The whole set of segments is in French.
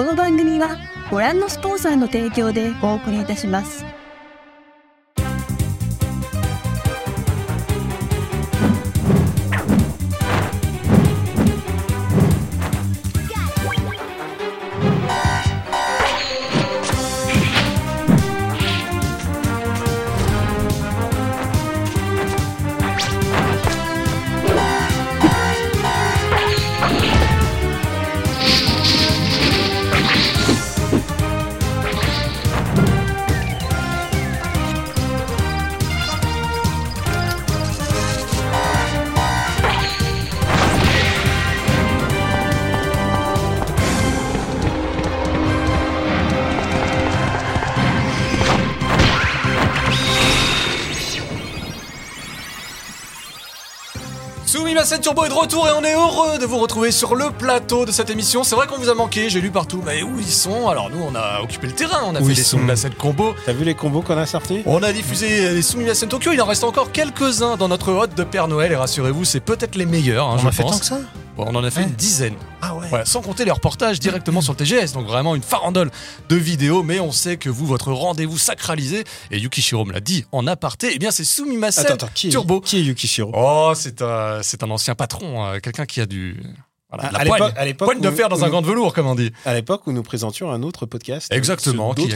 この番組はご覧のスポンサーの提供でお送りいたします。Turbo est de retour et on est heureux de vous retrouver sur le plateau de cette émission. C'est vrai qu'on vous a manqué, j'ai lu partout, mais où ils sont Alors nous, on a occupé le terrain, on a Où fait des Sumimasen combo. T'as vu les combos qu'on a sortis On a diffusé les Sumimasen Tokyo, il en reste encore quelques-uns dans notre hôte de Père Noël et rassurez-vous, c'est peut-être les meilleurs, hein, On je a fait tant que ça Bon, on en a fait Ouais. une dizaine. Ah. Voilà, sans compter les reportages directement sur le TGS, donc vraiment une farandole de vidéos, mais on sait que vous, votre rendez-vous sacralisé, et Yukishiro me l'a dit en aparté, eh bien c'est Sumimasen Attends, attends, qui est, Turbo. qui est Yukishiro Oh, c'est un, c'est un ancien patron, euh, quelqu'un qui a du... Voilà, À- la à poigne, l'époque- à l'époque poigne de fer dans un où- gant de velours, comme on dit. À l'époque où nous présentions un autre podcast. Exactement, qui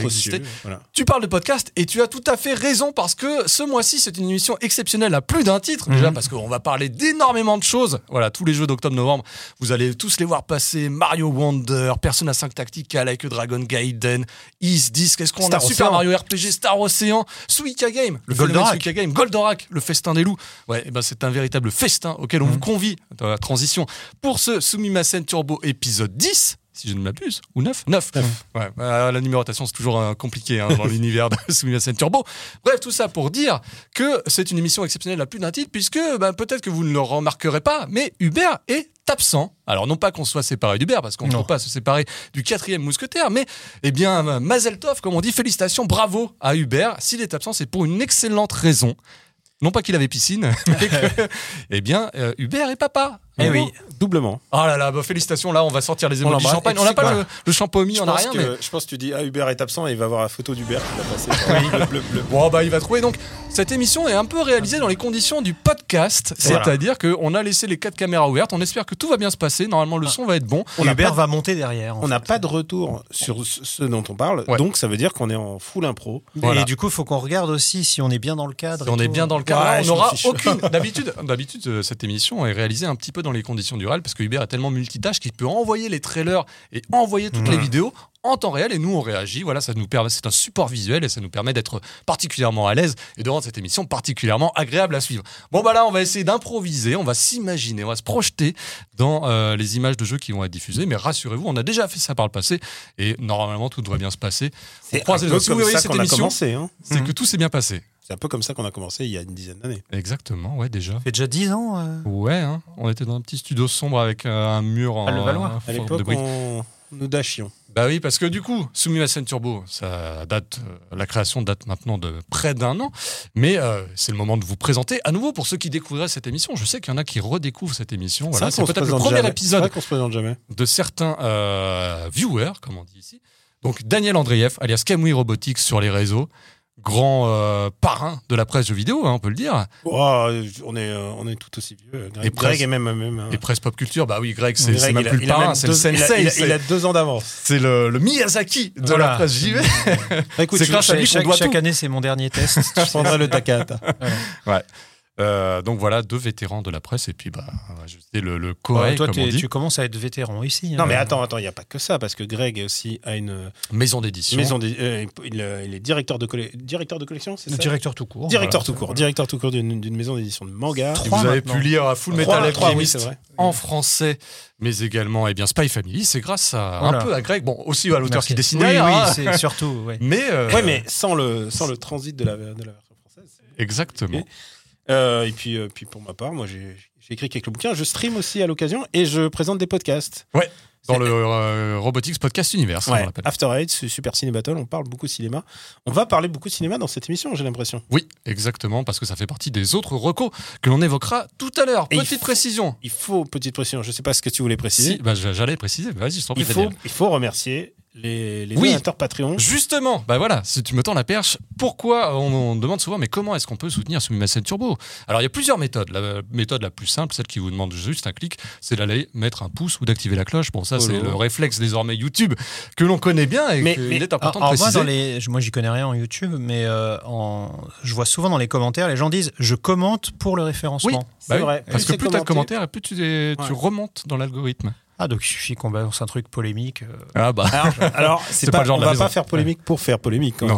Voilà. Tu parles de podcast et tu as tout à fait raison parce que ce mois-ci c'est une émission exceptionnelle à plus d'un titre déjà Mhm. parce qu'on va parler d'énormément de choses. Voilà, tous les jeux d'octobre-novembre, vous allez tous les voir passer. Mario Wonder, Persona 5 Tactica, Like Dragon Gaiden, Is 10, qu'est-ce qu'on a Super. Mario RPG, Star Ocean, Suika Game, le Goldorak. Suika Game, Goldorak, le festin des loups. Ouais, et ben c'est un véritable festin auquel Mhm. on vous convie dans la transition pour ce Sumimasen Turbo épisode 10. Si je ne m'abuse, ou 9 9. Ouais, bah, la numérotation, c'est toujours euh, compliqué hein, dans l'univers de Sumimasen Turbo. Bref, tout ça pour dire que c'est une émission exceptionnelle à plus d'un titre, puisque bah, peut-être que vous ne le remarquerez pas, mais Hubert est absent. Alors, non pas qu'on soit séparé d'Hubert, parce qu'on ne peut pas se séparer du quatrième mousquetaire, mais, eh bien, Mazel Tov, comme on dit, félicitations, bravo à Hubert. S'il est absent, c'est pour une excellente raison. Non pas qu'il avait piscine, mais que, eh bien, euh, Hubert est papa. Eh Vraiment. oui, doublement. Oh là là, bah, félicitations, là, on va sortir les l'embrasse. champagne. On n'a tu pas le, le champomis, Je on n'a pense, rien, que, mais... je pense que tu dis Ah, Hubert est absent et il va voir la photo d'Hubert qui va passer. Bleu, bleu, bleu. Bon, bah, il va trouver. Donc, cette émission est un peu réalisée dans les conditions du podcast. Voilà. C'est-à-dire qu'on a laissé les quatre caméras ouvertes. On espère que tout va bien se passer. Normalement, le son va être bon. On Hubert pas, va monter derrière. on n'a pas de retour sur ce dont on parle. Ouais. Donc ça veut dire qu'on est en full impro. Voilà. Et du coup, il faut qu'on regarde aussi si on est bien dans le cadre. Si on est bien dans le cadre, Ouais, on n'aura aucune. D'habitude, d'habitude, euh, cette émission est réalisée un petit peu dans les conditions du réel parce que Hubert est tellement multitâche qu'il peut envoyer les trailers et envoyer toutes les vidéos en temps réel et nous on réagit. Voilà, ça nous permet, c'est un support visuel et ça nous permet d'être particulièrement à l'aise et de rendre cette émission particulièrement agréable à suivre. Bon bah là, on va essayer d'improviser, on va s'imaginer, on va se projeter dans euh, les images de jeux qui vont être diffusées. Mais rassurez-vous, on a déjà fait ça par le passé et normalement tout devrait bien se passer. C'est croise les peu doigts. Si vous voyez cette émission, hein? c'est que tout s'est bien passé. C'est un peu comme ça qu'on a commencé il y a une dizaine d'années. Exactement, ouais déjà. Ça fait déjà 10 ans. euh. Ouais, hein. on était dans un petit studio sombre avec euh, un mur en À Levallois. À l'époque, briques. on... nous dashions. Bah oui, parce que du coup, Sumimasen Turbo, ça date, euh, la création date maintenant de près d'un an, mais euh, c'est le moment de vous présenter à nouveau pour ceux qui découvriraient cette émission. Je sais qu'il y en a qui redécouvrent cette émission. Voilà, c'est peut-être le premier jamais. Épisode vrai qu'on se présente jamais. de certains euh, viewers, comme on dit ici. Donc Daniel Andreev, alias Camouille Robotics sur les réseaux, grand euh, parrain de la presse jeux vidéo, hein, on peut le dire. Oh, on, est, euh, on est tout aussi vieux. Greg, Et Greg presque- est même. même hein. Et presse pop culture, bah oui, Greg, c'est Greg, même il a- plus le il a parrain, c'est le il a- sensei. il a- c'est- Il a deux ans d'avance. C'est le, le Miyazaki de Voilà. la presse JV. Écoute, C'est je- grâce à lui qu'on chaque, doit chaque tout. année, c'est mon dernier test. je prendrai le Takata. Euh, donc voilà, deux vétérans de la presse et puis bah, le, le Ouais, toi, comme on dit, tu commences à être vétéran ici. Non, hein. mais attends, attends, il n'y a pas que ça, parce que Greg aussi a une maison d'édition. maison. euh, il, euh, il est directeur de, colle- directeur de collection, c'est ça? Directeur tout court. Directeur voilà. tout court. Directeur tout court d'une d'une maison d'édition de manga. Et Trois vous avez maintenant. pu lire à Full Metal oui, Alchemist c'est vrai. en français, mais également eh bien, Spy Family. C'est grâce à, un peu à Greg, bon, aussi à l'auteur Merci. qui dessine Oui, derrière, oui, hein. c'est surtout. ouais. mais, euh, Ouais, mais sans le, sans le transit de la, de la version française. exactement. Euh, et puis, euh, puis pour ma part, moi j'ai écrit quelques bouquins. Je stream aussi à l'occasion et je présente des podcasts. Ouais. dans le euh, Robotics Podcast Universe. on Ouais, l'appelle. After Eight, Super Ciné Battle, on parle beaucoup cinéma. On va parler beaucoup de cinéma dans cette émission, j'ai l'impression. Oui, exactement, parce que ça fait partie des autres recos que l'on évoquera tout à l'heure. Il Petite faut- précision. Il faut, petite précision, je sais pas ce que tu voulais préciser. Si, bah, j'allais préciser. Vas-y, je t'en prie. il, faut, Daniel. il faut remercier les, les Oui. donateurs Patreon. Justement, bah voilà, si tu me tends la perche, pourquoi on, on demande souvent, mais comment est-ce qu'on peut soutenir Sumimasen Turbo? Alors il y a plusieurs méthodes. La méthode la plus simple, celle qui vous demande juste un clic, c'est d'aller mettre un pouce ou d'activer la cloche. Bon, ça c'est Follow. le réflexe désormais YouTube que l'on connaît bien et Mais- mais- est important Alors, de moi, préciser. dans les, moi, j'y connais rien en YouTube, mais euh, en, je vois souvent dans les commentaires, les gens disent je commente pour le référencement. C'est Bah oui, vrai. Parce Oui, que c'est plus tu as de commentaires, et plus tu, es- tu remontes dans l'algorithme. Ah, donc il suffit qu'on balance un truc polémique. euh, Ah bah. Alors, alors, c'est pas pas, le genre on de la va maison. pas faire polémique pour faire polémique. quand même.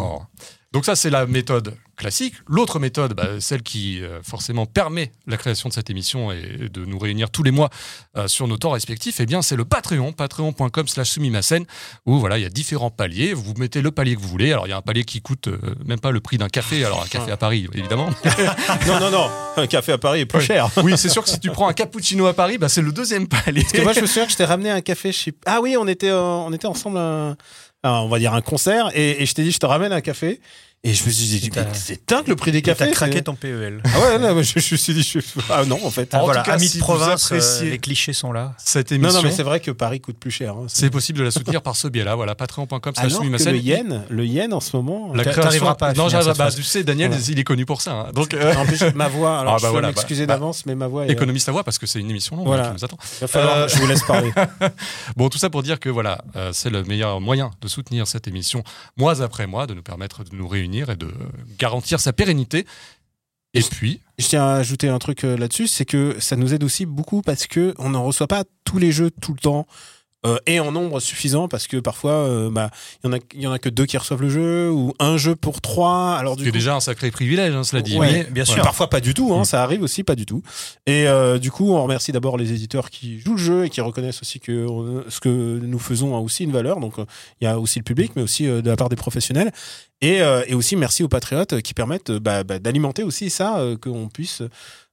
Donc ça, c'est la méthode classique. L'autre méthode, bah, celle qui euh, forcément permet la création de cette émission et de nous réunir tous les mois euh, sur nos temps respectifs, eh bien, c'est le Patreon, patreon.com slash sumimasen, où voilà, il y a différents paliers. Vous mettez le palier que vous voulez. Alors, il y a un palier qui coûte euh, même pas le prix d'un café. Alors, un café à Paris, évidemment. non, non, non. Un café à Paris est plus Ouais. cher. oui, c'est sûr que si tu prends un cappuccino à Paris, bah, c'est le deuxième palier. Parce que moi, je me souviens que je t'ai ramené un café chez. Ah oui, on était, on était ensemble à on va dire un concert, et, et je t'ai dit, je te ramène un café. Et je me suis dit, T'as- c'est dingue le prix des T'as cafés. craqué c'est- ton PEL. Ah ouais, non, je, je me suis dit, je- ah non, en fait. En voilà, cas, amis de province, euh, les clichés sont là. Cette Non, émission, non, mais c'est vrai que Paris coûte plus cher. hein. c'est possible de la soutenir par ce biais-là. Voilà, patreon.com Alors que le yen, le yen en ce moment. La T'a- création... pas à Non, j'arriverai cette pas. Tu sais, Daniel, il est connu pour ça. hein. Donc, euh, En plus, ma voix. Alors, Ah, bah je voilà, m'excuser bah, d'avance, mais ma voix est. économiste à voix parce que c'est une émission longue Voilà. hein, qui nous attend. Il va falloir. Euh, Je vous laisse parler. Bon, tout ça pour dire que voilà, euh, c'est le meilleur moyen de soutenir cette émission mois après mois, de nous permettre de nous réunir et de garantir sa pérennité. Et puis, Je tiens à ajouter un truc euh, là-dessus, c'est que ça nous aide aussi beaucoup parce que on n'en reçoit pas tous les jeux tout le temps euh, et en nombre suffisant parce que parfois euh, bah il y en a il y en a que deux qui reçoivent le jeu ou un jeu pour trois. Alors du c'est coup, déjà un sacré privilège, hein, cela dit. Ouais, Mais- bien Ouais, sûr. Parfois pas du tout, hein, Mm. ça arrive aussi pas du tout. Et euh, du coup, on remercie d'abord les éditeurs qui jouent le jeu et qui reconnaissent aussi que ce que nous faisons a aussi une valeur. Donc il y a aussi le public, mais aussi de la part des professionnels. Et, et aussi merci aux patriotes qui permettent bah, bah, d'alimenter aussi ça, qu'on puisse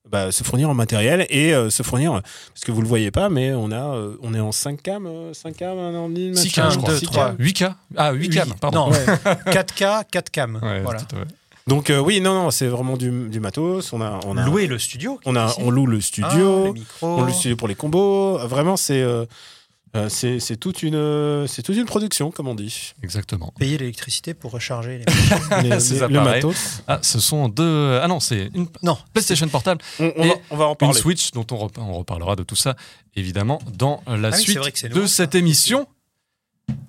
bah, se fournir en matériel et euh, se fournir, parce que vous le voyez pas, mais on a, euh, on est en 5 cam, euh, 5 cam, un an et demi, 6 machin, cam, je crois. deux, six trois. cam. 8K Ah, 8 cam, pardon. Non, Ouais. 4K, 4 cam. Ouais, voilà. Donc euh, oui, non, non, c'est vraiment du, du matos. On a, on a, Louer le studio. on a, ici. on loue le Ah, studio. On le studio pour les combos. Vraiment, c'est euh, euh, c'est c'est toute une euh, c'est toute une production, comme on dit. Exactement. Payer l'électricité pour recharger les le matos. Ah, ce sont deux. Ah non, c'est une Non. PlayStation portable, On, on Et va, on va en une parler. Switch dont on, rep- on reparlera de tout ça évidemment dans la Ah oui, c'est suite vrai que c'est de nouveau, ça. cette émission.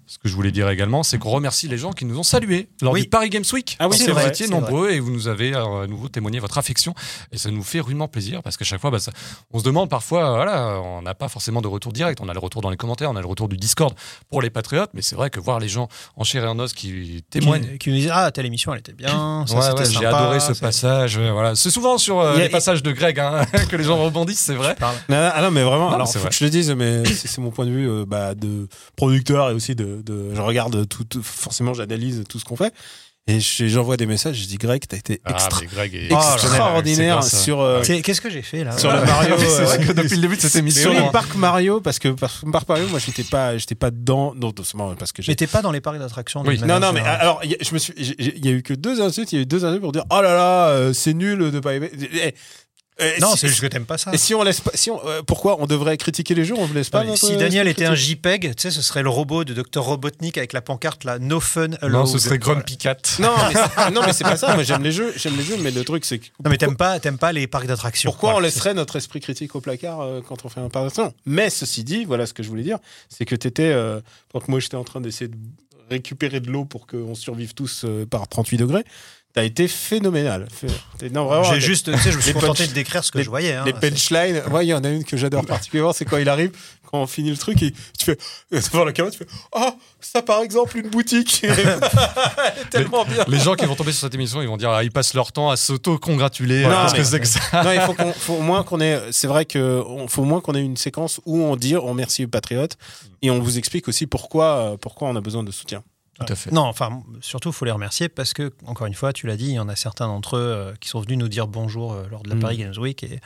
Ce que je voulais dire également, c'est qu'on remercie les gens qui nous ont salués lors Oui. du Paris Games Week. Ah oui, c'est vrai, Vous étiez nombreux et vous nous avez euh, à nouveau témoigné votre affection. Et ça nous fait rudement plaisir parce qu'à chaque fois, bah, ça- on se demande parfois, euh, voilà, on n'a pas forcément de retour direct. On a le retour dans les commentaires, on a le retour du Discord pour les patriotes. Mais c'est vrai que voir les gens en chair et en os qui témoignent. Qui, qui nous disent Ah, telle émission, elle était bien. Ouais, ouais, j'ai adoré ce passage. ouais, Voilà. C'est souvent sur euh, a- les passages de Greg hein, que les gens rebondissent, c'est vrai. Non, non, ah non, mais vraiment. Non, alors, c'est faut vrai. que je le dise, mais c'est c'est mon point de vue euh, bah, de producteur et aussi de, de- je regarde tout, tout- forcément, j'analyse tout ce qu'on fait. Et je- j'envoie des messages. Je dis Greg, t'as été extra- Ah, Greg est extraordinaire à- sur euh, C'est- Qu'est-ce que j'ai fait là? sur le Mario. c'est euh, vrai que depuis le début de cette émission, sur hein. le parc Mario parce que parc Mario moi j'étais pas j'étais pas dedans non doucement parce que J'étais pas dans les parcs d'attractions. Oui. non non mais générale. alors il y a- je me suis il y a eu que deux insultes il y a eu deux insultes pour dire oh là là euh, c'est nul de pas aimer Eh, eh, Non, si- c'est juste que t'aimes pas ça. et si on laisse pas si on, euh, pourquoi on devrait critiquer les jeux on ne laisse pas Ouais, si Daniel était un JPEG, tu sais, ce serait le robot de Dr Robotnik avec la pancarte là, No Fun Allowed. Non, ce serait. Grumpy Cat. non mais c'est- non mais c'est pas ça moi j'aime les jeux j'aime les jeux mais le truc c'est que Non, mais t'aimes pas, t'aimes pas les parcs d'attractions. Pourquoi on laisserait notre esprit critique au placard euh, quand on fait un parc d'attraction Mais ceci dit, voilà ce que je voulais dire, c'est que tu étais, euh, pendant que moi j'étais en train d'essayer de récupérer de l'eau pour qu'on survive tous euh, par 38 degrés, t'as été phénoménal. J'ai juste, tu sais, je me suis contenté punch- de décrire ce que les- je voyais. hein. les punchlines, ouais, il y en a une que j'adore particulièrement, c'est quand il arrive, quand on finit le truc, et tu fais, devant la caméra, tu fais, ah, ça par exemple, une boutique. Tellement bien. Les gens qui vont tomber sur cette émission, ils vont dire ah, ils passent leur temps à s'auto-congratuler. Que c'est que ça non, il faut, au moins qu'on ait. C'est vrai que on- faut au moins qu'on ait une séquence où on dit on remercie les patriotes et on vous explique aussi pourquoi, euh, pourquoi on a besoin de soutien. Tout à fait. Non, enfin, surtout, il faut les remercier parce que, encore une fois, tu l'as dit, il y en a certains d'entre eux euh, qui sont venus nous dire bonjour euh, lors de la Mm. Paris Games Week et,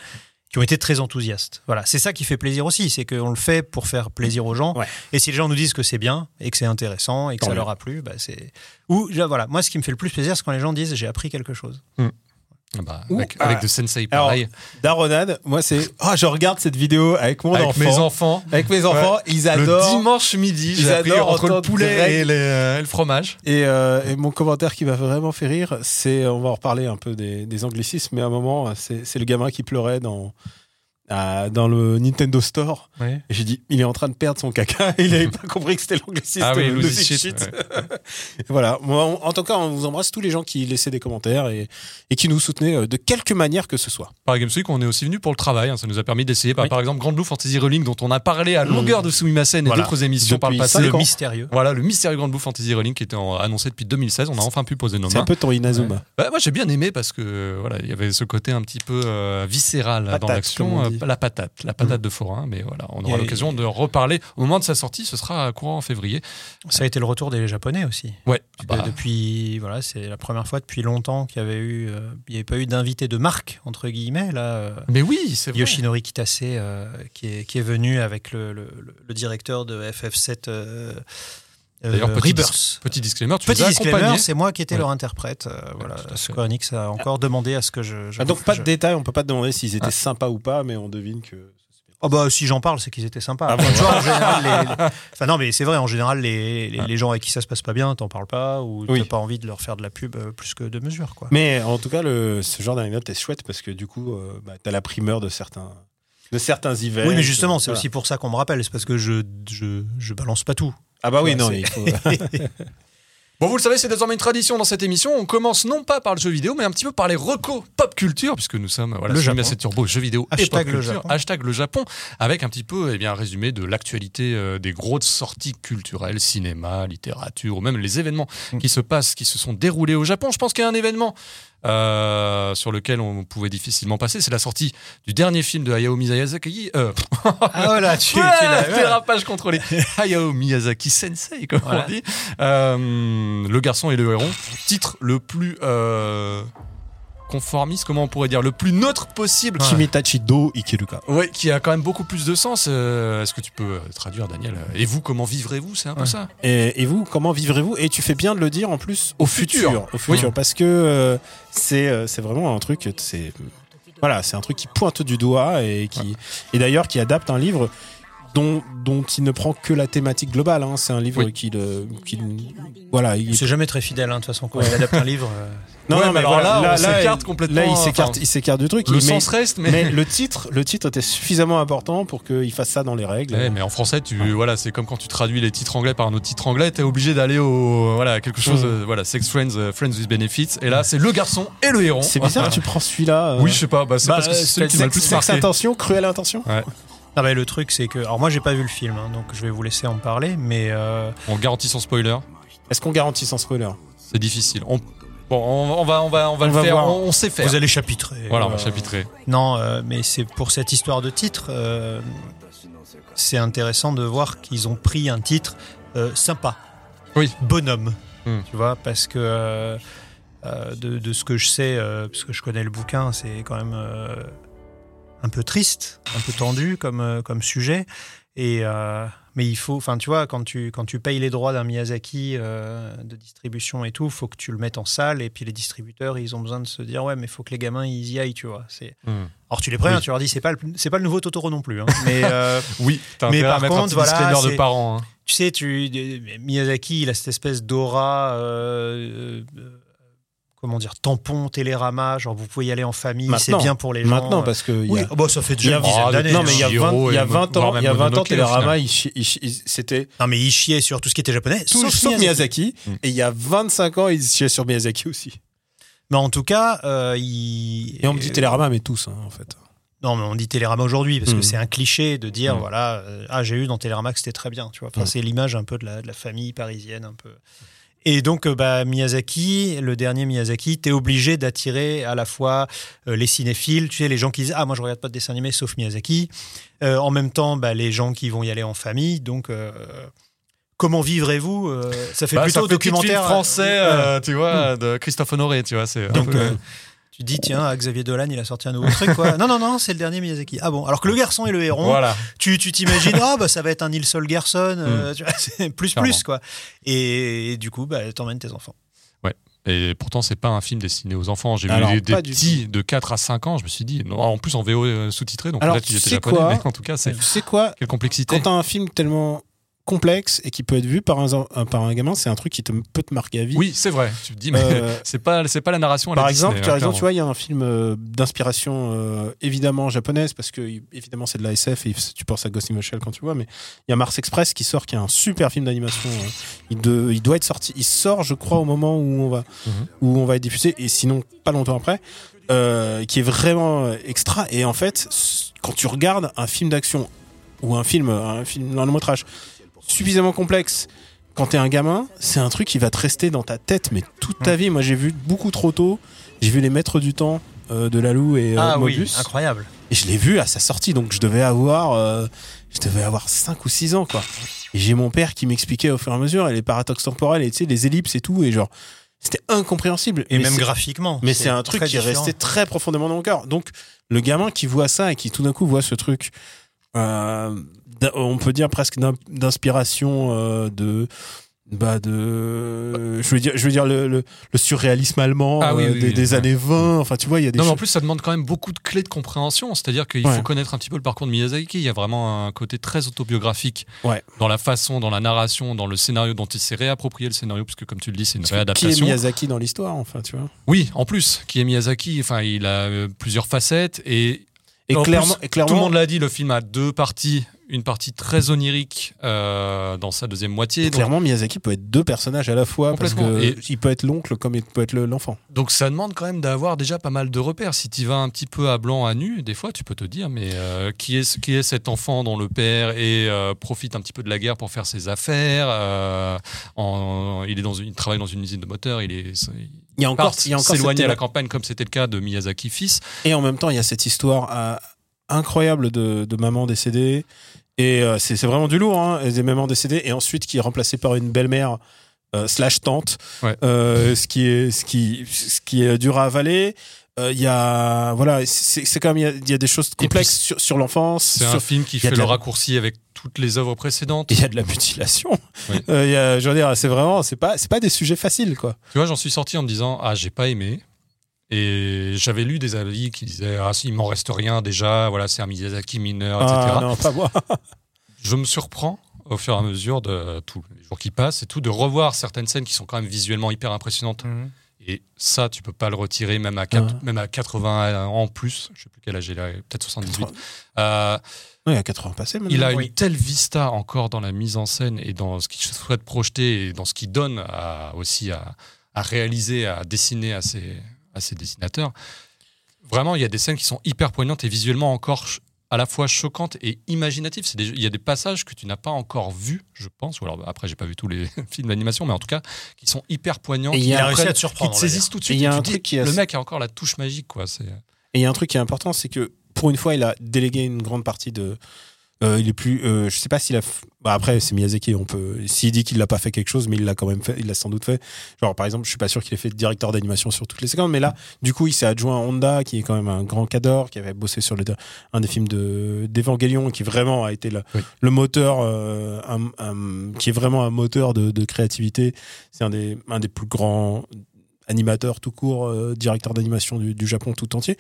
qui ont été très enthousiastes. Voilà, c'est ça qui fait plaisir aussi, c'est qu'on le fait pour faire plaisir aux gens. Ouais. Et si les gens nous disent que c'est bien et que c'est intéressant et que Tant ça mieux. leur a plu, bah c'est. Ou là, voilà, moi ce qui me fait le plus plaisir, c'est quand les gens disent j'ai appris quelque chose. Bah, Ou- avec, avec ah. de Sensei Alors, pareil. Daronade, moi c'est. Oh, je regarde cette vidéo avec mon avec enfant. mes enfants. Avec mes enfants, ils adorent. Le dimanche midi, Ils adorent entre le poulet et, les- euh, et le fromage. Et, euh, et mon commentaire qui m'a vraiment fait rire, c'est, on va en reparler un peu des, des anglicismes, mais à un moment, c'est le gamin qui pleurait dans, dans le Nintendo Store. Et j'ai dit, il est en train de perdre son caca, il n'avait pas compris que c'était l'anglicisme Ah oui, de shit, Shit. ouais. voilà. Moi, on- en tout cas, on vous embrasse tous les gens qui laissaient des commentaires et, et qui nous soutenaient euh, de quelque manière que ce soit. Par Games Week, on est aussi venu pour le travail. hein. Ça nous a permis d'essayer, par, Oui. par exemple, Grand Blue Fantasy Rolling, dont on a parlé à longueur de Sumimasen et d'autres émissions par le Depuis passé. Le mystérieux. Voilà, le mystérieux Grand Blue Fantasy Rolling qui était annoncé depuis 2016. On a enfin pu poser nos C'est un mains. peu ton Inazuma. Bah, moi, j'ai bien aimé parce que voilà, il y avait ce côté un petit peu euh, viscéral dans l'action, la patate, la patate de forain. Mais voilà, on aura l'occasion de reparler au moment de sa sortie. Ce sera courant en février. Ça a été le retour des Japonais aussi. Ouais. Bah, depuis, voilà, c'est la première fois depuis longtemps qu'il y avait eu, euh, il n'y avait pas eu d'invité de marque entre guillemets là. euh, mais oui, c'est vrai. Yoshinori Kitase euh, qui, est, qui est venu avec le, le- le- directeur de FF7 euh, euh, D'ailleurs, petit, Rebirth. dis- petit disclaimer, tu Petit disclaimer, c'est moi qui étais Ouais. leur interprète. euh, voilà. Square Enix a encore demandé à ce que je. je- Ah, donc pas de détails, on peut pas te demander s'ils étaient Ah. sympas ou pas, mais on devine que. Oh bah si j'en parle, c'est qu'ils étaient sympas. Ah, Enfin, tu vois, en général, les- les- enfin non mais c'est vrai, en général les, les, les gens avec qui ça se passe pas bien, t'en parles pas ou Oui. t'as pas envie de leur faire de la pub euh, plus que de mesure quoi. Mais en tout cas, le, ce genre d'anecdote est chouette parce que du coup, euh, bah, t'as la primeur de certains, de certains hivers. Oui mais justement c'est Voilà. aussi pour ça qu'on me rappelle, c'est parce que je, je, je balance pas tout. Ah bah oui, Ouais, non, il faut. Bon, vous le savez, c'est désormais une tradition dans cette émission. On commence non pas par le jeu vidéo, mais un petit peu par les recos pop culture, puisque nous sommes voilà, Le Japon. Mediaset Turbo, jeux vidéo et Hashtag pop le culture. Japon. Hashtag le Japon, avec un petit peu eh bien, un résumé de l'actualité euh, des grosses sorties culturelles, cinéma, littérature, ou même les événements Mm. qui se passent, qui se sont déroulés au Japon. Je pense qu'il y a un événement euh, sur lequel on pouvait difficilement passer, c'est la sortie du dernier film de Hayao Miyazaki. Euh, Ah voilà, tu, tu Ouais, l'as- dérapage contrôlé. Hayao Miyazaki Sensei, comme Voilà. on dit. Euh, le garçon et le héron. Titre le plus euh, conformiste, comment on pourrait dire, le plus neutre possible. Kimitachi do Ikiruka. Ouais, qui a quand même beaucoup plus de sens. Euh, Est-ce que tu peux euh, traduire, Daniel Et vous, comment vivrez-vous C'est un peu Ouais. ça? Et, et vous, comment vivrez-vous? Et tu fais bien de le dire en plus au, Au futur. futur. Au futur, parce que euh, c'est euh, c'est vraiment un truc. C'est voilà, c'est un truc qui pointe du doigt et qui et d'ailleurs qui adapte un livre. Dont, dont il ne prend que la thématique globale. hein. C'est un livre Oui. qui, le, qui voilà, il, C'est jamais très fidèle hein, de toute façon quand il adapte un livre. euh, Ouais, mais alors voilà, là, on s'écarte il- complètement, Là, il enfin, s'écarte, il s'écarte du truc. Le mais, sens reste, mais. mais le titre, le titre était suffisamment important pour qu'il fasse ça dans les règles. Ouais, mais en français, tu voilà, c'est comme quand tu traduis les titres anglais par un autre titre anglais, t'es obligé d'aller au voilà quelque chose, Mm. euh, voilà, sex friends, euh, friends with benefits. Et là, c'est le garçon et le héron. C'est bizarre, tu prends celui-là. euh, Oui, je sais pas, bah, c'est bah, parce que c'est celui qui m'a le plus marqué. intention, cruelle intention. Non, mais le truc, c'est que. Alors, moi, j'ai pas vu le film, hein, donc je vais vous laisser en parler, mais. euh, On garantit son spoiler. Est-ce qu'on garantit sans spoiler? C'est difficile. On... Bon, on, on va, on va, on va On le va faire. voir. On, on sait faire. Vous allez chapitrer. Voilà, on va Euh, chapitrer. Non, euh, mais c'est pour cette histoire de titre. euh, c'est intéressant de voir qu'ils ont pris un titre euh, sympa. Oui. Bonhomme. Hmm. Tu vois, parce que. euh, euh, de, de ce que je sais, euh, parce que je connais le bouquin, c'est quand même euh, un peu triste, un peu tendu comme, euh, comme sujet. Et, euh, mais il faut, enfin, tu vois, quand tu, quand tu payes les droits d'un Miyazaki euh, de distribution et tout, faut que tu le mettes en salle. Et puis les distributeurs, ils ont besoin de se dire, ouais, mais faut que les gamins ils y aillent, tu vois. C'est, Hmm. alors tu les préviens, Oui. tu leur dis, c'est pas le, c'est pas le nouveau Totoro non plus. hein. mais euh, Oui, t'as Mais par un contre, petit voilà, de parents. hein. tu sais, tu, Miyazaki, il a cette espèce d'aura. Comment dire, tampon, télérama, genre vous pouvez y aller en famille, c'est bien pour les gens. Maintenant, parce que Oui, a- oh, bah, ça fait déjà une dizaine Ah, d'années. non, mais il y a Chihiro 20, il y a et 20 voire ans, il y a 20 ans, Télérama, c'était Non, mais il chiait sur tout ce qui était japonais, tout sauf, sauf Miyazaki. Et il y a 25 ans, il chiait sur Miyazaki aussi. Mais en tout cas, euh, il. Et on me dit Télérama, mais tous, hein, en fait. Non, mais on dit Télérama aujourd'hui parce que c'est un cliché de dire Mm. voilà, euh, ah j'ai eu dans Télérama que c'était très bien, tu vois. Enfin, Mm. c'est l'image un peu de la, de la famille parisienne, un peu. Et donc, euh, bah, Miyazaki, le dernier Miyazaki, t'es obligé d'attirer à la fois euh, les cinéphiles, tu sais, les gens qui disent ah moi je regarde pas de dessin animé sauf Miyazaki. Euh, en même temps, bah, les gens qui vont y aller en famille. Donc, euh, comment vivrez-vous Ça fait Bah, plutôt ça fait documentaire français, tu vois, de Christophe Honoré, tu vois. C'est Donc, Tu dis, tiens, ah, Xavier Dolan, il a sorti un nouveau truc, quoi. non, non, non, c'est le dernier Miyazaki. Ah bon Alors que le garçon et le héron, Voilà. tu tu t'imagines, ah, bah, ça va être un Neil Solgerson, euh, c'est plus, Clairement. plus, quoi. Et, du coup, bah, t'emmènes tes enfants. Et pourtant, c'est pas un film destiné aux enfants. J'ai vu des, des petits de 4 à 5 ans. Je me suis dit, non, en plus en VO euh, sous-titré, donc peut-être qu'il tu était japonais, quoi mais en tout cas, c'est Tu sais quoi quelle complexité. Quand t'as un film tellement complexe et qui peut être vu par un, un- par un gamin, c'est un truc qui te, peut te marquer à vie. Oui, c'est vrai. Tu te dis, mais Euh, c'est pas, pas la narration. à la Par Disney, exemple, hein, par exemple, clairement. tu vois, il y a un film euh, d'inspiration euh, évidemment japonaise parce que évidemment c'est de la SF et tu penses à Ghost in the Shell quand tu vois, mais il y a Mars Express qui sort, qui est un super film d'animation. euh, il, de- il doit être sorti, il sort, je crois, au moment où on va Mhm. où on va être diffusé et sinon pas longtemps après, euh, qui est vraiment extra. Et en fait, quand tu regardes un film d'action ou un film, un film, un long métrage suffisamment complexe. Quand t'es un gamin, c'est un truc qui va te rester dans ta tête, mais toute ta vie. Moi, j'ai vu beaucoup trop tôt. J'ai vu Les Maîtres du Temps euh, de Lalou et euh, ah oui, incroyable. Et je l'ai vu à sa sortie, donc je devais avoir, euh, je devais avoir 5 ou 6 ans, quoi. Et j'ai mon père qui m'expliquait au fur et à mesure et les paradoxes temporels et tu sais, les ellipses et tout, et genre, c'était incompréhensible. Et Mais même graphiquement. Mais c'est un truc qui est différent. resté très profondément dans mon cœur. Donc, le gamin qui voit ça et qui tout d'un coup voit ce truc, euh, on peut dire presque d'in- d'inspiration euh, de. Bah de je veux dire je veux dire le, le, le surréalisme allemand Ah oui, euh, oui, des, oui, des ouais. années 20 enfin tu vois il y a des Non, mais en plus, ça demande quand même beaucoup de clés de compréhension. C'est-à-dire qu'il Ouais. faut connaître un petit peu le parcours de Miyazaki. Il y a vraiment un côté très autobiographique Ouais. dans la façon, dans la narration, dans le scénario dont il s'est réapproprié le scénario, puisque comme tu le dis, c'est une Parce que qui est réadaptation. Miyazaki dans l'histoire enfin tu vois? Oui, en plus, qui est Miyazaki. Enfin, il a euh, plusieurs facettes et et En clairement plus, et clairement Tout le monde l'a dit, le film a deux parties. Une partie très onirique euh, dans sa deuxième moitié. et Donc, clairement Miyazaki peut être deux personnages à la fois parce que Et- il peut être l'oncle comme il peut être le- l'enfant donc ça demande quand même d'avoir déjà pas mal de repères. Si tu vas un petit peu à blanc, à nu, des fois tu peux te dire, mais euh, qui, est, qui est cet enfant dont le père est, euh, profite un petit peu de la guerre pour faire ses affaires en- il, est dans une, il travaille dans une usine de moteur, il est... il y a encore part il y a encore s'éloigner à la campagne comme c'était le cas de Miyazaki fils. Et en même temps, il y a cette histoire incroyable de, de maman décédée. Et euh, c'est vraiment du lourd, hein, des mamans décédées. Et ensuite, qui est remplacée par une belle-mère euh, slash tante. Ouais. Euh, ce, qui est, ce, qui, ce qui est dur à avaler. Euh, Il y a voilà, c'est quand même il y a, il y a des choses complexes puis, sur, sur l'enfance. C'est un film qui fait le la- raccourci avec toutes les œuvres précédentes. Il y a de la mutilation. Oui. Euh, il y a- je veux dire, c'est vraiment, c'est pas, c'est pas des sujets faciles, quoi. Tu vois, j'en suis sorti en me disant ah j'ai pas aimé. Et j'avais lu des avis qui disaient ah il m'en reste rien déjà, voilà c'est un Miyazaki mineur, etc. Ah, non, pas moi. Je me surprends au fur et à mesure de tous les jours qui passent et tout de revoir certaines scènes qui sont quand même visuellement hyper impressionnantes. Mhm. Et ça tu peux pas le retirer même à Ah. même à 80 ans en plus. Je sais plus quel âge il a, peut-être 78. Euh, Ouais, il y a 80 passés, il a Oui. une telle vista encore dans la mise en scène et dans ce qu'il souhaite projeter et dans ce qu'il donne à- aussi à, à réaliser, à dessiner à ses, à ses dessinateurs. Vraiment, il y a des scènes qui sont hyper poignantes et visuellement encore à la fois choquantes et imaginatives. C'est des- il y a des passages que tu n'as pas encore vus, je pense. Ou alors après, j'ai pas vu tous les films d'animation, mais en tout cas, qui sont hyper poignants. Et il qui y a réussi à te qui surprendre. te va dire. saisissent tout de suite. y a un dis, truc qui le mec a encore la touche magique, quoi. C'est Et il y a un truc qui est important, c'est que pour une fois, il a délégué une grande partie de. Euh, il est plus. euh, je sais pas s'il a. f- Bah après, c'est Miyazaki. On peut. S'il dit qu'il l'a pas fait quelque chose, mais il l'a quand même fait. Il l'a sans doute fait. Genre, par exemple, je suis pas sûr qu'il ait fait directeur d'animation sur toutes les séquences, mais là, du coup, il s'est adjoint à Honda, qui est quand même un grand cadre, qui avait bossé sur le, un des films de d'Evangelion, qui vraiment a été le, Oui. le moteur, euh, un- un- qui est vraiment un moteur de, de créativité. C'est un des, un des plus grands animateurs tout court, euh, directeur d'animation du, du Japon tout entier.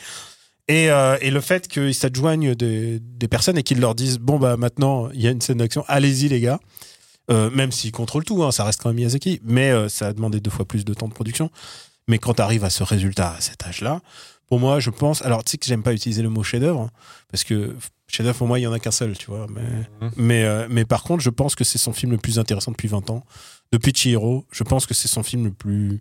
Et, euh, et le fait qu'ils s'adjoignent des, des personnes et qu'ils leur disent bon bah maintenant il y a une scène d'action, allez-y les gars. Euh, même s'ils contrôlent tout, hein, ça reste quand même Miyazaki, mais euh, ça a demandé deux fois plus de temps de production. Mais quand tu arrives à ce résultat à cet âge-là, pour moi, je pense. Alors, tu sais que j'aime pas utiliser le mot chef-d'œuvre, hein, parce que chef-d'œuvre, pour moi, il y en a qu'un seul, tu vois. Mais, Mhm. mais, euh, mais par contre, je pense que c'est son film le plus intéressant depuis 20 ans. Depuis Chihiro, je pense que c'est son film le plus.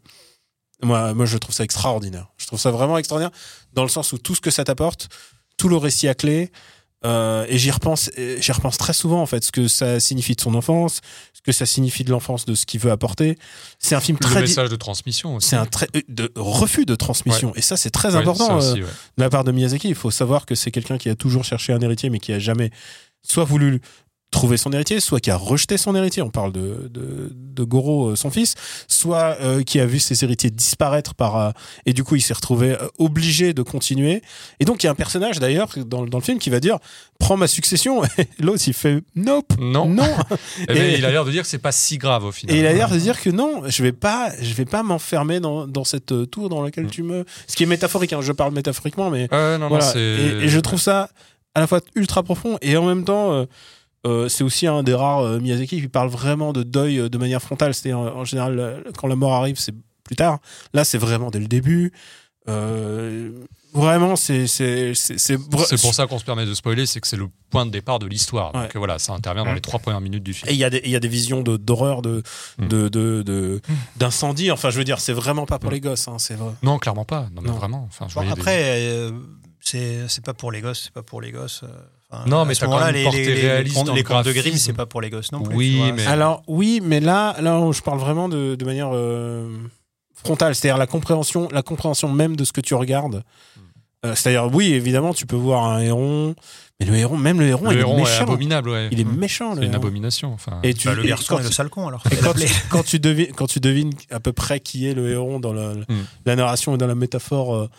Moi, moi, je trouve ça extraordinaire. Je trouve ça vraiment extraordinaire, dans le sens où tout ce que ça t'apporte, tout le récit à clé, euh, et j'y repense, j'y repense très souvent en fait, ce que ça signifie de son enfance, ce que ça signifie de l'enfance, de ce qu'il veut apporter. C'est un film très, message de transmission aussi. c'est un très euh, de refus de transmission, et ça c'est très Ouais, important euh, aussi, ouais. de la part de Miyazaki. Il faut savoir que c'est quelqu'un qui a toujours cherché un héritier, mais qui a jamais soit voulu trouvé son héritier, soit qui a rejeté son héritier, on parle de, de, de Goro, euh, son fils, soit euh, qui a vu ses héritiers disparaître par euh, et du coup il s'est retrouvé euh, obligé de continuer. Et donc il y a un personnage d'ailleurs dans, dans le film qui va dire prends ma succession. Et l'autre il fait nope, Non. non. Eh ben, Et- il a l'air de dire que c'est pas si grave au final. Et il a l'air de dire que non, je vais pas, je vais pas m'enfermer dans, dans cette tour dans laquelle Mm. tu me. Ce qui est métaphorique, hein, je parle métaphoriquement, mais non, voilà. non, et, et je trouve ça à la fois ultra profond et en même temps, euh, c'est aussi un des rares euh, Miyazaki qui parle vraiment de deuil euh, de manière frontale. C'est-à-dire, en général, quand la mort arrive, c'est plus tard. Là, c'est vraiment dès le début. Euh, vraiment, c'est c'est c'est c'est C'est pour ça qu'on se permet de spoiler, c'est que c'est le point de départ de l'histoire. Ouais. Donc voilà, ça intervient dans Mm. les trois premières minutes du film. Et il y a des il y a des visions de d'horreur de Mm. de de de- d'incendie. Enfin, je veux dire, c'est vraiment pas pour les gosses. Hein, c'est vrai. Non, clairement pas. Non, mais Non. vraiment. Enfin, je Bon, voyais des- après, euh, c'est c'est pas pour les gosses, c'est pas pour les gosses. Enfin, Non, à mais ce t'as quand moment-là, les, les, les, dans les le contes de. Grimm, c'est pas pour les gosses non plus. Oui, mais- Alors oui, mais là, là, je parle vraiment de, de manière euh, frontale, c'est-à-dire la compréhension, la compréhension même de ce que tu regardes. Euh, c'est-à-dire, oui, évidemment, tu peux voir un héron, mais le héron, même le héron, le il héron est est méchant. abominable, ouais. il est Mm. méchant, le C'est une héron. abomination. Enfin, Et tu, Bah, le et garçon et le sale con alors. et quand, tu, quand tu devines, quand tu devines à peu près qui est le héron dans la, Mm. la narration et dans la métaphore euh,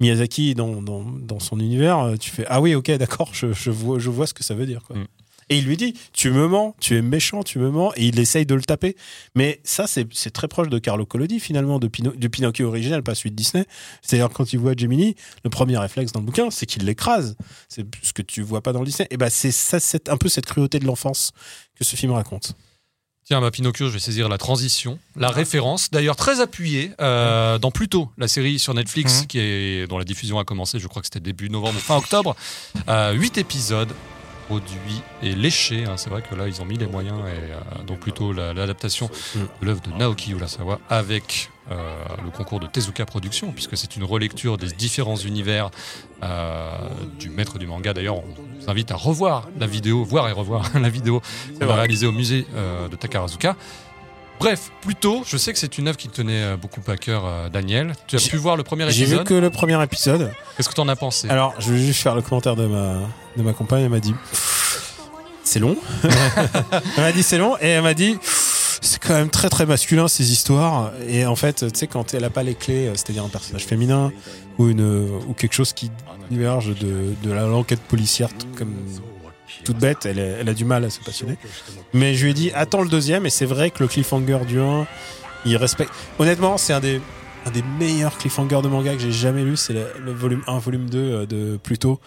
Miyazaki dans, dans, dans son univers, euh, tu fais ah oui ok d'accord je, je vois je vois ce que ça veut dire quoi. Mm. Et il lui dit tu me mens, tu es méchant, tu me mens et il essaye de le taper. Mais ça c'est très proche de Carlo Collodi finalement de Pino- du Pinocchio original pas celui de Disney. C'est-à-dire quand il voit Gemini, le premier réflexe dans le bouquin c'est qu'il l'écrase. C'est ce que tu vois pas dans le Disney. Et ben c'est ça c'est un peu cette cruauté de l'enfance que ce film raconte. Tiens, bah, Pinocchio, je vais saisir la transition, la référence, d'ailleurs très appuyée euh, dans Pluto, la série sur Netflix, Mhm. qui est, dont la diffusion a commencé, je crois que c'était début novembre ou fin octobre. Euh, Huit épisodes produits et léchés. hein. C'est vrai que là, ils ont mis les moyens, et euh, donc plutôt la- l'adaptation de l'œuvre de Naoki Urasawa avec euh, le concours de Tezuka Productions, puisque c'est une relecture des différents univers euh, du maître du manga. D'ailleurs, on vous invite à revoir la vidéo, voir et revoir la vidéo qu'on a réalisée au musée de Takarazuka. Bref, plutôt, je sais que c'est une œuvre qui tenait euh, beaucoup à cœur, euh, Daniel. Tu as pu voir le premier J'ai vu épisode. que le premier épisode. Qu'est-ce que tu en as pensé? Alors, je vais juste faire le commentaire de ma, de ma compagne. Elle m'a dit c'est long. elle m'a dit c'est long et elle m'a dit c'est quand même très très masculin ces histoires. Et en fait, tu sais, quand elle a pas les clés, euh, c'est-à-dire un personnage féminin ou une ou quelque chose qui diverge de, de l'enquête policière comme toute bête, elle, a du mal à se passionner. Mais je lui ai dit attends le deuxième et c'est vrai que le cliffhanger du 1, il respecte. Honnêtement, c'est un des meilleurs cliffhangers de manga que j'ai jamais lu, c'est le, volume 1, volume 2 euh, de Pluto.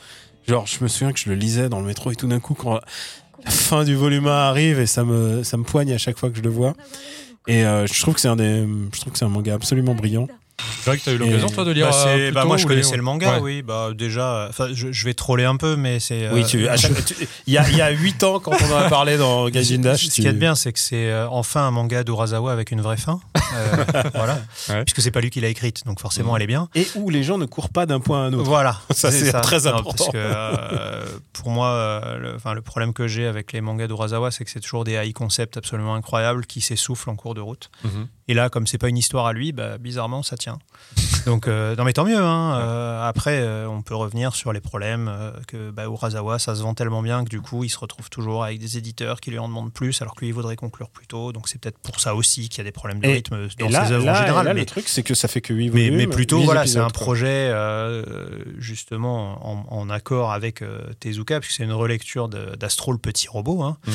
Genre, je me souviens que je le lisais dans le métro et tout d'un coup, quand la fin du volume 1 arrive et ça me, poigne à chaque fois que je le vois. Et euh, je trouve que c'est un manga absolument brillant. C'est vrai que tu as eu l'occasion, toi, de lire Bah, euh, bah, moi je connaissais les- le manga, Ouais. oui. Bah déjà, enfin je, je vais troller un peu, mais c'est. Oui, euh, tu, tu- il y a, il y a 8 ans, quand on en a parlé dans Gaijin Dash, Ce a de bien, c'est que c'est euh, enfin un manga d'Urasawa avec une vraie fin. Euh, voilà. Ouais. Puisque c'est pas lui qui l'a écrite, donc forcément Mhm. elle est bien. et où les gens ne courent pas d'un point à un autre. Voilà, Ça, c'est très Non, important. parce que euh, pour moi, euh, le, enfin, le problème que j'ai avec les mangas d'Urasawa, c'est que c'est toujours des high concepts absolument incroyables qui s'essoufflent en cours de route. Mhm. Et là, comme c'est pas une histoire à lui, bah, bizarrement, ça tient. Donc, euh, non, mais tant mieux. Hein. Euh, après, euh, on peut revenir sur les problèmes que bah, Urasawa, ça se vend tellement bien que du coup, il se retrouve toujours avec des éditeurs qui lui en demandent plus, alors que lui, il voudrait conclure plus tôt. Donc, c'est peut-être pour ça aussi qu'il y a des problèmes de Et- rythme dans Et là, ses œuvres là, en général. là, mais- le truc, c'est que ça fait que 8 mais, volumes. mais plutôt, 8 voilà, c'est un projet justement en, en accord avec Tezuka, puisque c'est une relecture d'Astro le petit robot. hein. Mm.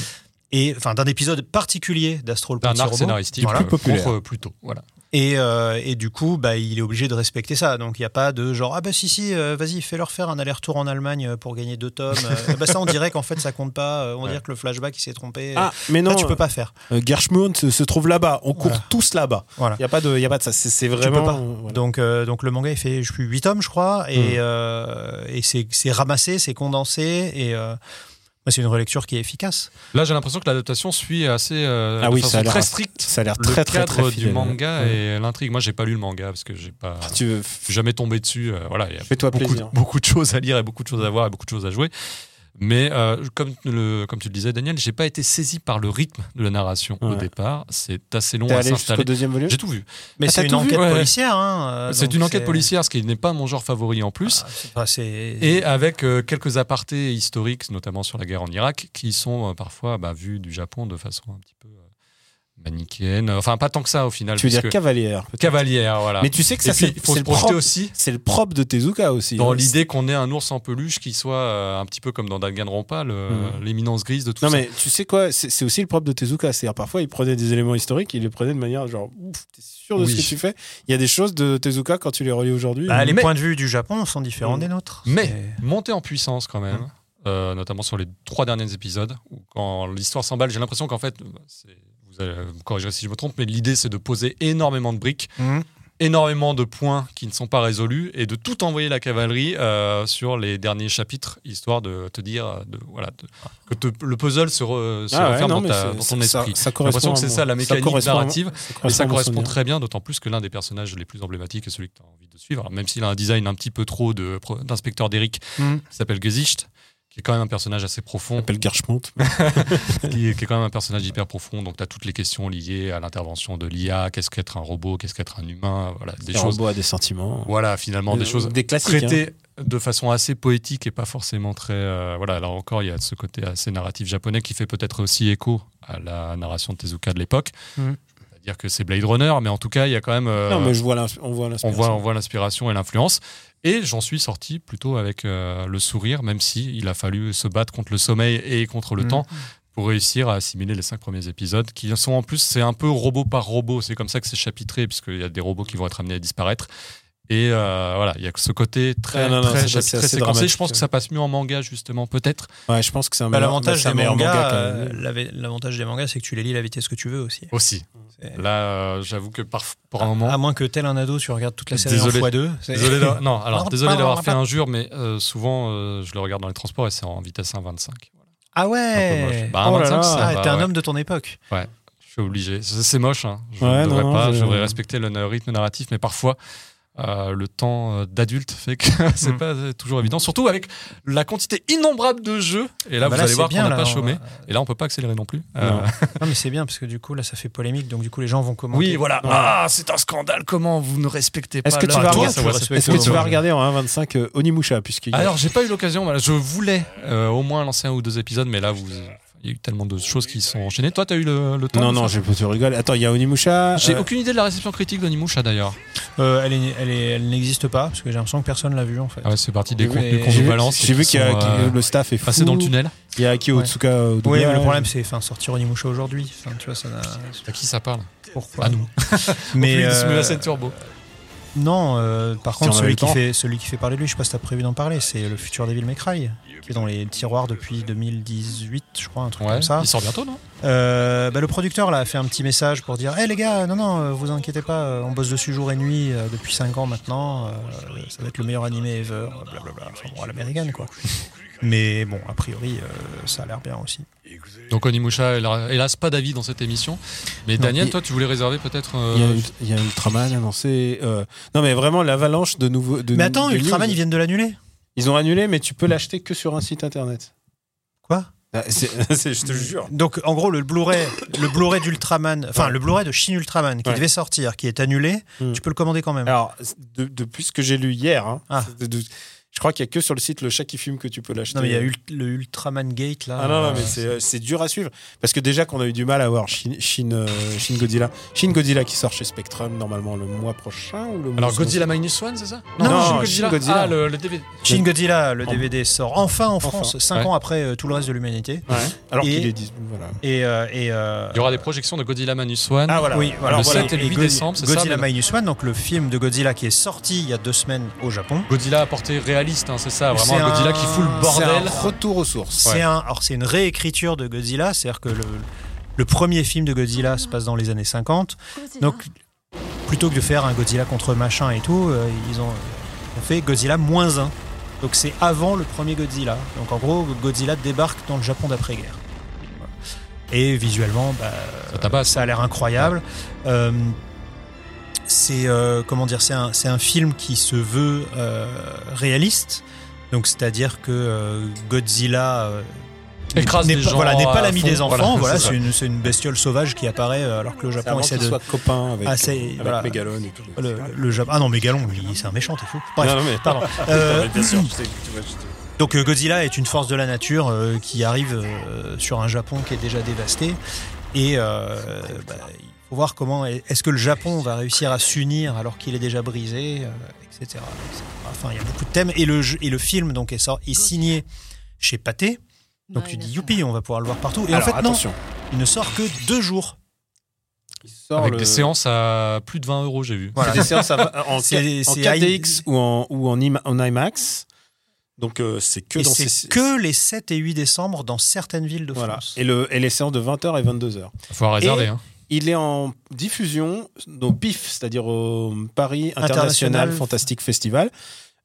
Et enfin d'un épisode particulier d'Astro le D'un arc scénaristique Voilà. euh, populaire. contre Pluto. Voilà. Et, euh, et du coup, bah, il est obligé de respecter ça. Donc il n'y a pas de genre, ah bah si, si, euh, vas-y, fais-leur faire un aller-retour en Allemagne euh, pour gagner deux tomes. Euh, bah, ça, on dirait qu'en fait, ça compte pas. Euh, On Ouais. dirait que le flashback, il s'est trompé. Ah, mais Là, non, tu peux pas faire. euh, Gershmund se, se trouve là-bas. On court Voilà. tous là-bas. Voilà. Il n'y a, pas de- y a pas de ça. C'est c'est peux vraiment. pas. euh, voilà. Donc, euh, donc le manga, il fait je sais plus, 8 tomes, je crois, Hmm. et, euh, et c'est c'est ramassé, c'est condensé, et euh, c'est une relecture qui est efficace. Là, j'ai l'impression que l'adaptation suit assez euh, Ah de oui, façon ça a très stricte Ça a l'air le très, très, cadre très du fidèle. manga et l'intrigue. Moi, j'ai pas lu le manga parce que j'ai pas Ah, Tu veux, jamais tombé dessus. euh, voilà, il y a beaucoup de choses à lire et beaucoup de choses à voir et beaucoup de choses à jouer. Mais euh, comme, le, comme tu le disais, Daniel, j'ai pas été saisi par le rythme de la narration au départ. C'est assez long à s'installer. deuxième volume J'ai tout vu. Mais Ah, c'est t'as une tout vu enquête Ouais. policière. Hein, euh, c'est une enquête policière, ce qui n'est pas mon genre favori en plus. Ah, pas- Et avec euh, quelques apartés historiques, notamment sur la guerre en Irak, qui sont euh, parfois bah, vus du Japon de façon un petit peu euh, manichéenne. Enfin, pas tant que ça au final. Tu veux dire cavalière cavalière, voilà. Mais tu sais que ça, c'est le projeter propre- aussi C'est le propre de Tezuka aussi. dans hein. l'idée qu'on ait un ours en peluche qui soit euh, un petit peu comme dans Danganronpa, Mhm. l'éminence grise de tout Non ça. mais tu sais quoi, c'est aussi le propre de Tezuka. C'est-à-dire parfois il prenait des éléments historiques, il les prenait de manière genre, ouf, t'es sûr de Oui. ce que tu fais? Il y a des choses de Tezuka quand tu les relis aujourd'hui. Bah, les Mais- points de vue du Japon sont différents des nôtres. Mais monter en puissance quand même, Mhm. euh, notamment sur les trois derniers épisodes, où quand l'histoire s'emballe, j'ai l'impression qu'en fait, bah, c'est- vous allez me corriger si je me trompe, mais l'idée c'est de poser énormément de briques, Mm. énormément de points qui ne sont pas résolus et de tout envoyer la cavalerie euh, sur les derniers chapitres, histoire de te dire euh, de, voilà, de- que te- le puzzle se, re- se Ah ouais, referme non, dans, ta- dans ton esprit. Ça, J'ai l'impression que c'est ça la mécanique narrative. Et ça correspond très bien, d'autant plus que l'un des personnages les plus emblématiques est celui que tu as envie de suivre. Alors, même s'il a un design un petit peu trop de- d'inspecteur d'Eric, Mm. qui s'appelle Gesicht, qui est quand même un personnage assez On profond, appelle Gershmont. qui est, qui est quand même un personnage hyper profond. Donc, tu as toutes les questions liées à l'intervention de l'IA, qu'est-ce qu'être un robot, qu'est-ce qu'être un humain, voilà, des choses. robots à des sentiments. Voilà, finalement, des Euh, choses des classiques. hein. traitées de façon assez poétique et pas forcément très. euh, voilà, là encore, il y a ce côté assez narratif japonais qui fait peut-être aussi écho à la narration de Tezuka de l'époque. Pas dire que c'est Blade Runner, mais en tout cas, il y a quand même. euh, Non, mais je vois l'ins- on voit on l'inspiration. voit, on voit l'inspiration et l'influence. Et j'en suis sorti plutôt avec euh, le sourire, même si il a fallu se battre contre le sommeil et contre le Mhm. temps pour réussir à assimiler les cinq premiers épisodes, qui sont en plus, c'est un peu robot par robot. C'est comme ça que c'est chapitré, puisqu'il y a des robots qui vont être amenés à disparaître. Et euh, voilà, il y a ce côté très, Ah, non, non, très, assez séquencé. dramatique, Je pense que ouais. ça passe mieux en manga, justement, peut-être. Ouais, je pense que c'est un Bah, L'avantage un des mangas, euh, l'avantage des mangas, c'est que tu les lis à la vitesse que tu veux aussi. Aussi. Là, euh, j'avoue que par, par un moment. À moins que tel un ado, tu regardes toute la série Désolé. en x2. c'est- Désolé d'avoir- non, alors désolé d'avoir fait injure, mais euh, souvent euh, je le regarde dans les transports et c'est en vitesse 1.25. Voilà. Ah Un ouais. Bah, Oh là 1.25, là. ça Ah, t'es un ouais. homme de ton époque. Je suis obligé. C'est moche. Hein. Je Ouais, ne devrais non, pas. je- devrais respecter le rythme narratif, mais parfois. Euh, le temps euh, d'adulte fait que c'est Mm. pas toujours évident, surtout avec la quantité innombrable de jeux. Et là, Bah vous allez c'est voir qu'on n'a là, pas on chômé. Et là, on peut pas accélérer non plus. Euh, Non. Mais c'est bien parce que du coup, là, ça fait polémique. Donc, du coup, les gens vont commenter. oui, voilà. Ah, c'est un scandale. Comment vous ne respectez pas Est-ce que tu vas Toi, tu Est-ce que tu vas regarder en 1.25 euh, Onimusha a- Alors, j'ai pas eu l'occasion. voilà, je voulais au moins lancer un ou deux épisodes, mais là, vous, y a eu tellement de choses qui sont enchaînées. Toi, t'as eu le, le temps Non, non, je tu rigoles. Attends, il y a Onimusha. J'ai euh, aucune idée de la réception critique d'Onimusha d'ailleurs. Euh, elle est- elle est- elle n'existe pas parce que j'ai l'impression que personne l'a vu en fait. Ah ouais, c'est parti des contenus qu'on J'ai nous vu, balance. j'ai vu qui qu'il y a euh, le staff est fou. passés dans le tunnel. Il y a Aki Ouais. Otsuka au Oui, mais le problème c'est enfin, sortir Onimusha aujourd'hui. Enfin, tu vois, ça n'a. À qui ça parle? Pourquoi? À nous. Mais euh, Simulation Turbo. non, euh, par Si contre, celui qui, fait, celui qui fait parler de lui, je sais pas si t'as prévu d'en parler, c'est le futur Devil May Cry, qui est dans les tiroirs depuis 2018, je crois, un truc Ouais, comme ça. il sort bientôt, non? Euh, bah, le producteur là, a fait un petit message pour dire Hé les gars, non, non, euh, vous inquiétez pas, euh, on bosse dessus jour et nuit euh, depuis 5 ans maintenant, euh, ça va être le meilleur animé ever, blablabla. Enfin bon, à l'américaine quoi. Mais bon, a priori, euh, ça a l'air bien aussi. Donc Onimusha, hélas hélas, pas d'avis dans cette émission. Mais Non. Daniel, toi, tu voulais réserver peut-être. euh, Il y a, Ultraman annoncé. euh, Non, mais vraiment l'avalanche de nouveaux. de Mais attends, Ultraman, news. ils viennent de l'annuler Ils ont annulé, mais tu peux l'acheter que sur un site internet. Quoi? Ah, c'est- c'est- je te jure. Donc en gros, le Blu-ray le Blu-ray d'Ultraman, enfin Ouais. le Blu-ray de Shin Ultraman qui Ouais. devait sortir, qui est annulé, Hmm. tu peux le commander quand même. Alors, de- depuis ce que j'ai lu hier, hein, Ah. c'est de- de- je crois qu'il y a que sur le site Le Chat qui fume que tu peux l'acheter. non, mais il y a Ult- le Ultraman Gate là. Ah non, non, mais c'est euh, c'est dur à suivre. Parce que déjà qu'on a eu du mal à voir Shin, Shin, euh, Shin Godzilla. Shin Godzilla qui sort chez Spectrum normalement le mois prochain ou le mois Alors Godzilla Minus One, c'est ça? Non, Shin Shin Godzilla. Ah, le, le DVD. Shin Godzilla, le En- DVD sort enfin en France, Enfin. 5 Ouais. ans après euh, tout le reste de l'humanité. Ouais. Alors qu'il est dit. Voilà. Et, euh, et euh, Il y aura des projections de Godzilla Minus One. Ah voilà. oui, alors le voilà. 7 et le 8 Go- décembre, c'est ça, Godzilla mais- Minus One, donc le film de Godzilla qui est sorti il y a deux semaines au Japon. Godzilla à portée hein, c'est ça. Vraiment C'est un Godzilla un- qui fout le C'est bordel. un retour aux sources. C'est un, alors c'est une réécriture de Godzilla, c'est-à-dire que le, le premier film de Godzilla se passe dans les années 50. Donc plutôt que de faire un Godzilla contre machin et tout, euh, ils ont, fait Godzilla moins 1. Donc c'est avant le premier Godzilla. Donc en gros, Godzilla débarque dans le Japon d'après-guerre. Et visuellement, bah, ça a l'air incroyable. Euh, c'est euh, comment dire, c'est un, c'est un film qui se veut euh, réaliste, Donc c'est-à-dire que euh, Godzilla euh, Écrase n'est les pas, gens voilà, n'est pas l'ami fond, des enfants. voilà, Voilà, c'est une, c'est une bestiole sauvage qui apparaît euh, alors que le C'est Japon avant essaie qu'il de soit copain avec, Ah, c'est- avec voilà. Megalon et tout. le, le Japon. Ah non, Mégalon, lui, c'est un méchant, t'es fou. Bref, Non, non, mais pardon. Euh, Non, mais bien sûr, je sais que tu vois, je sais. Donc euh, Godzilla est une force de la nature euh, qui arrive euh, sur un Japon qui est déjà dévasté et euh, bah, il faut voir comment est-ce que le Japon va réussir à s'unir alors qu'il est déjà brisé, euh, etc., etc. Enfin, il y a beaucoup de thèmes et le jeu- et le film donc est, sort- est signé chez Pathé. Donc tu dis youpi, on va pouvoir le voir partout. Et Alors, en fait non, attention. il ne sort que deux jours. Il sort Avec le- des séances à plus de 20 euros, j'ai vu. C'est des séances à- en, C'est- 4- en c'est 4DX ou en, ou en, IMA- en IMAX. Donc euh, c'est que Et dans c'est ces... que les 7 et 8 décembre dans certaines villes de Voilà. France. Et, le, et les séances de 20h et 22h. Il faut réserver. Et- Hein. Il est en diffusion au PIF, c'est-à-dire au Paris International International Fantastic Festival,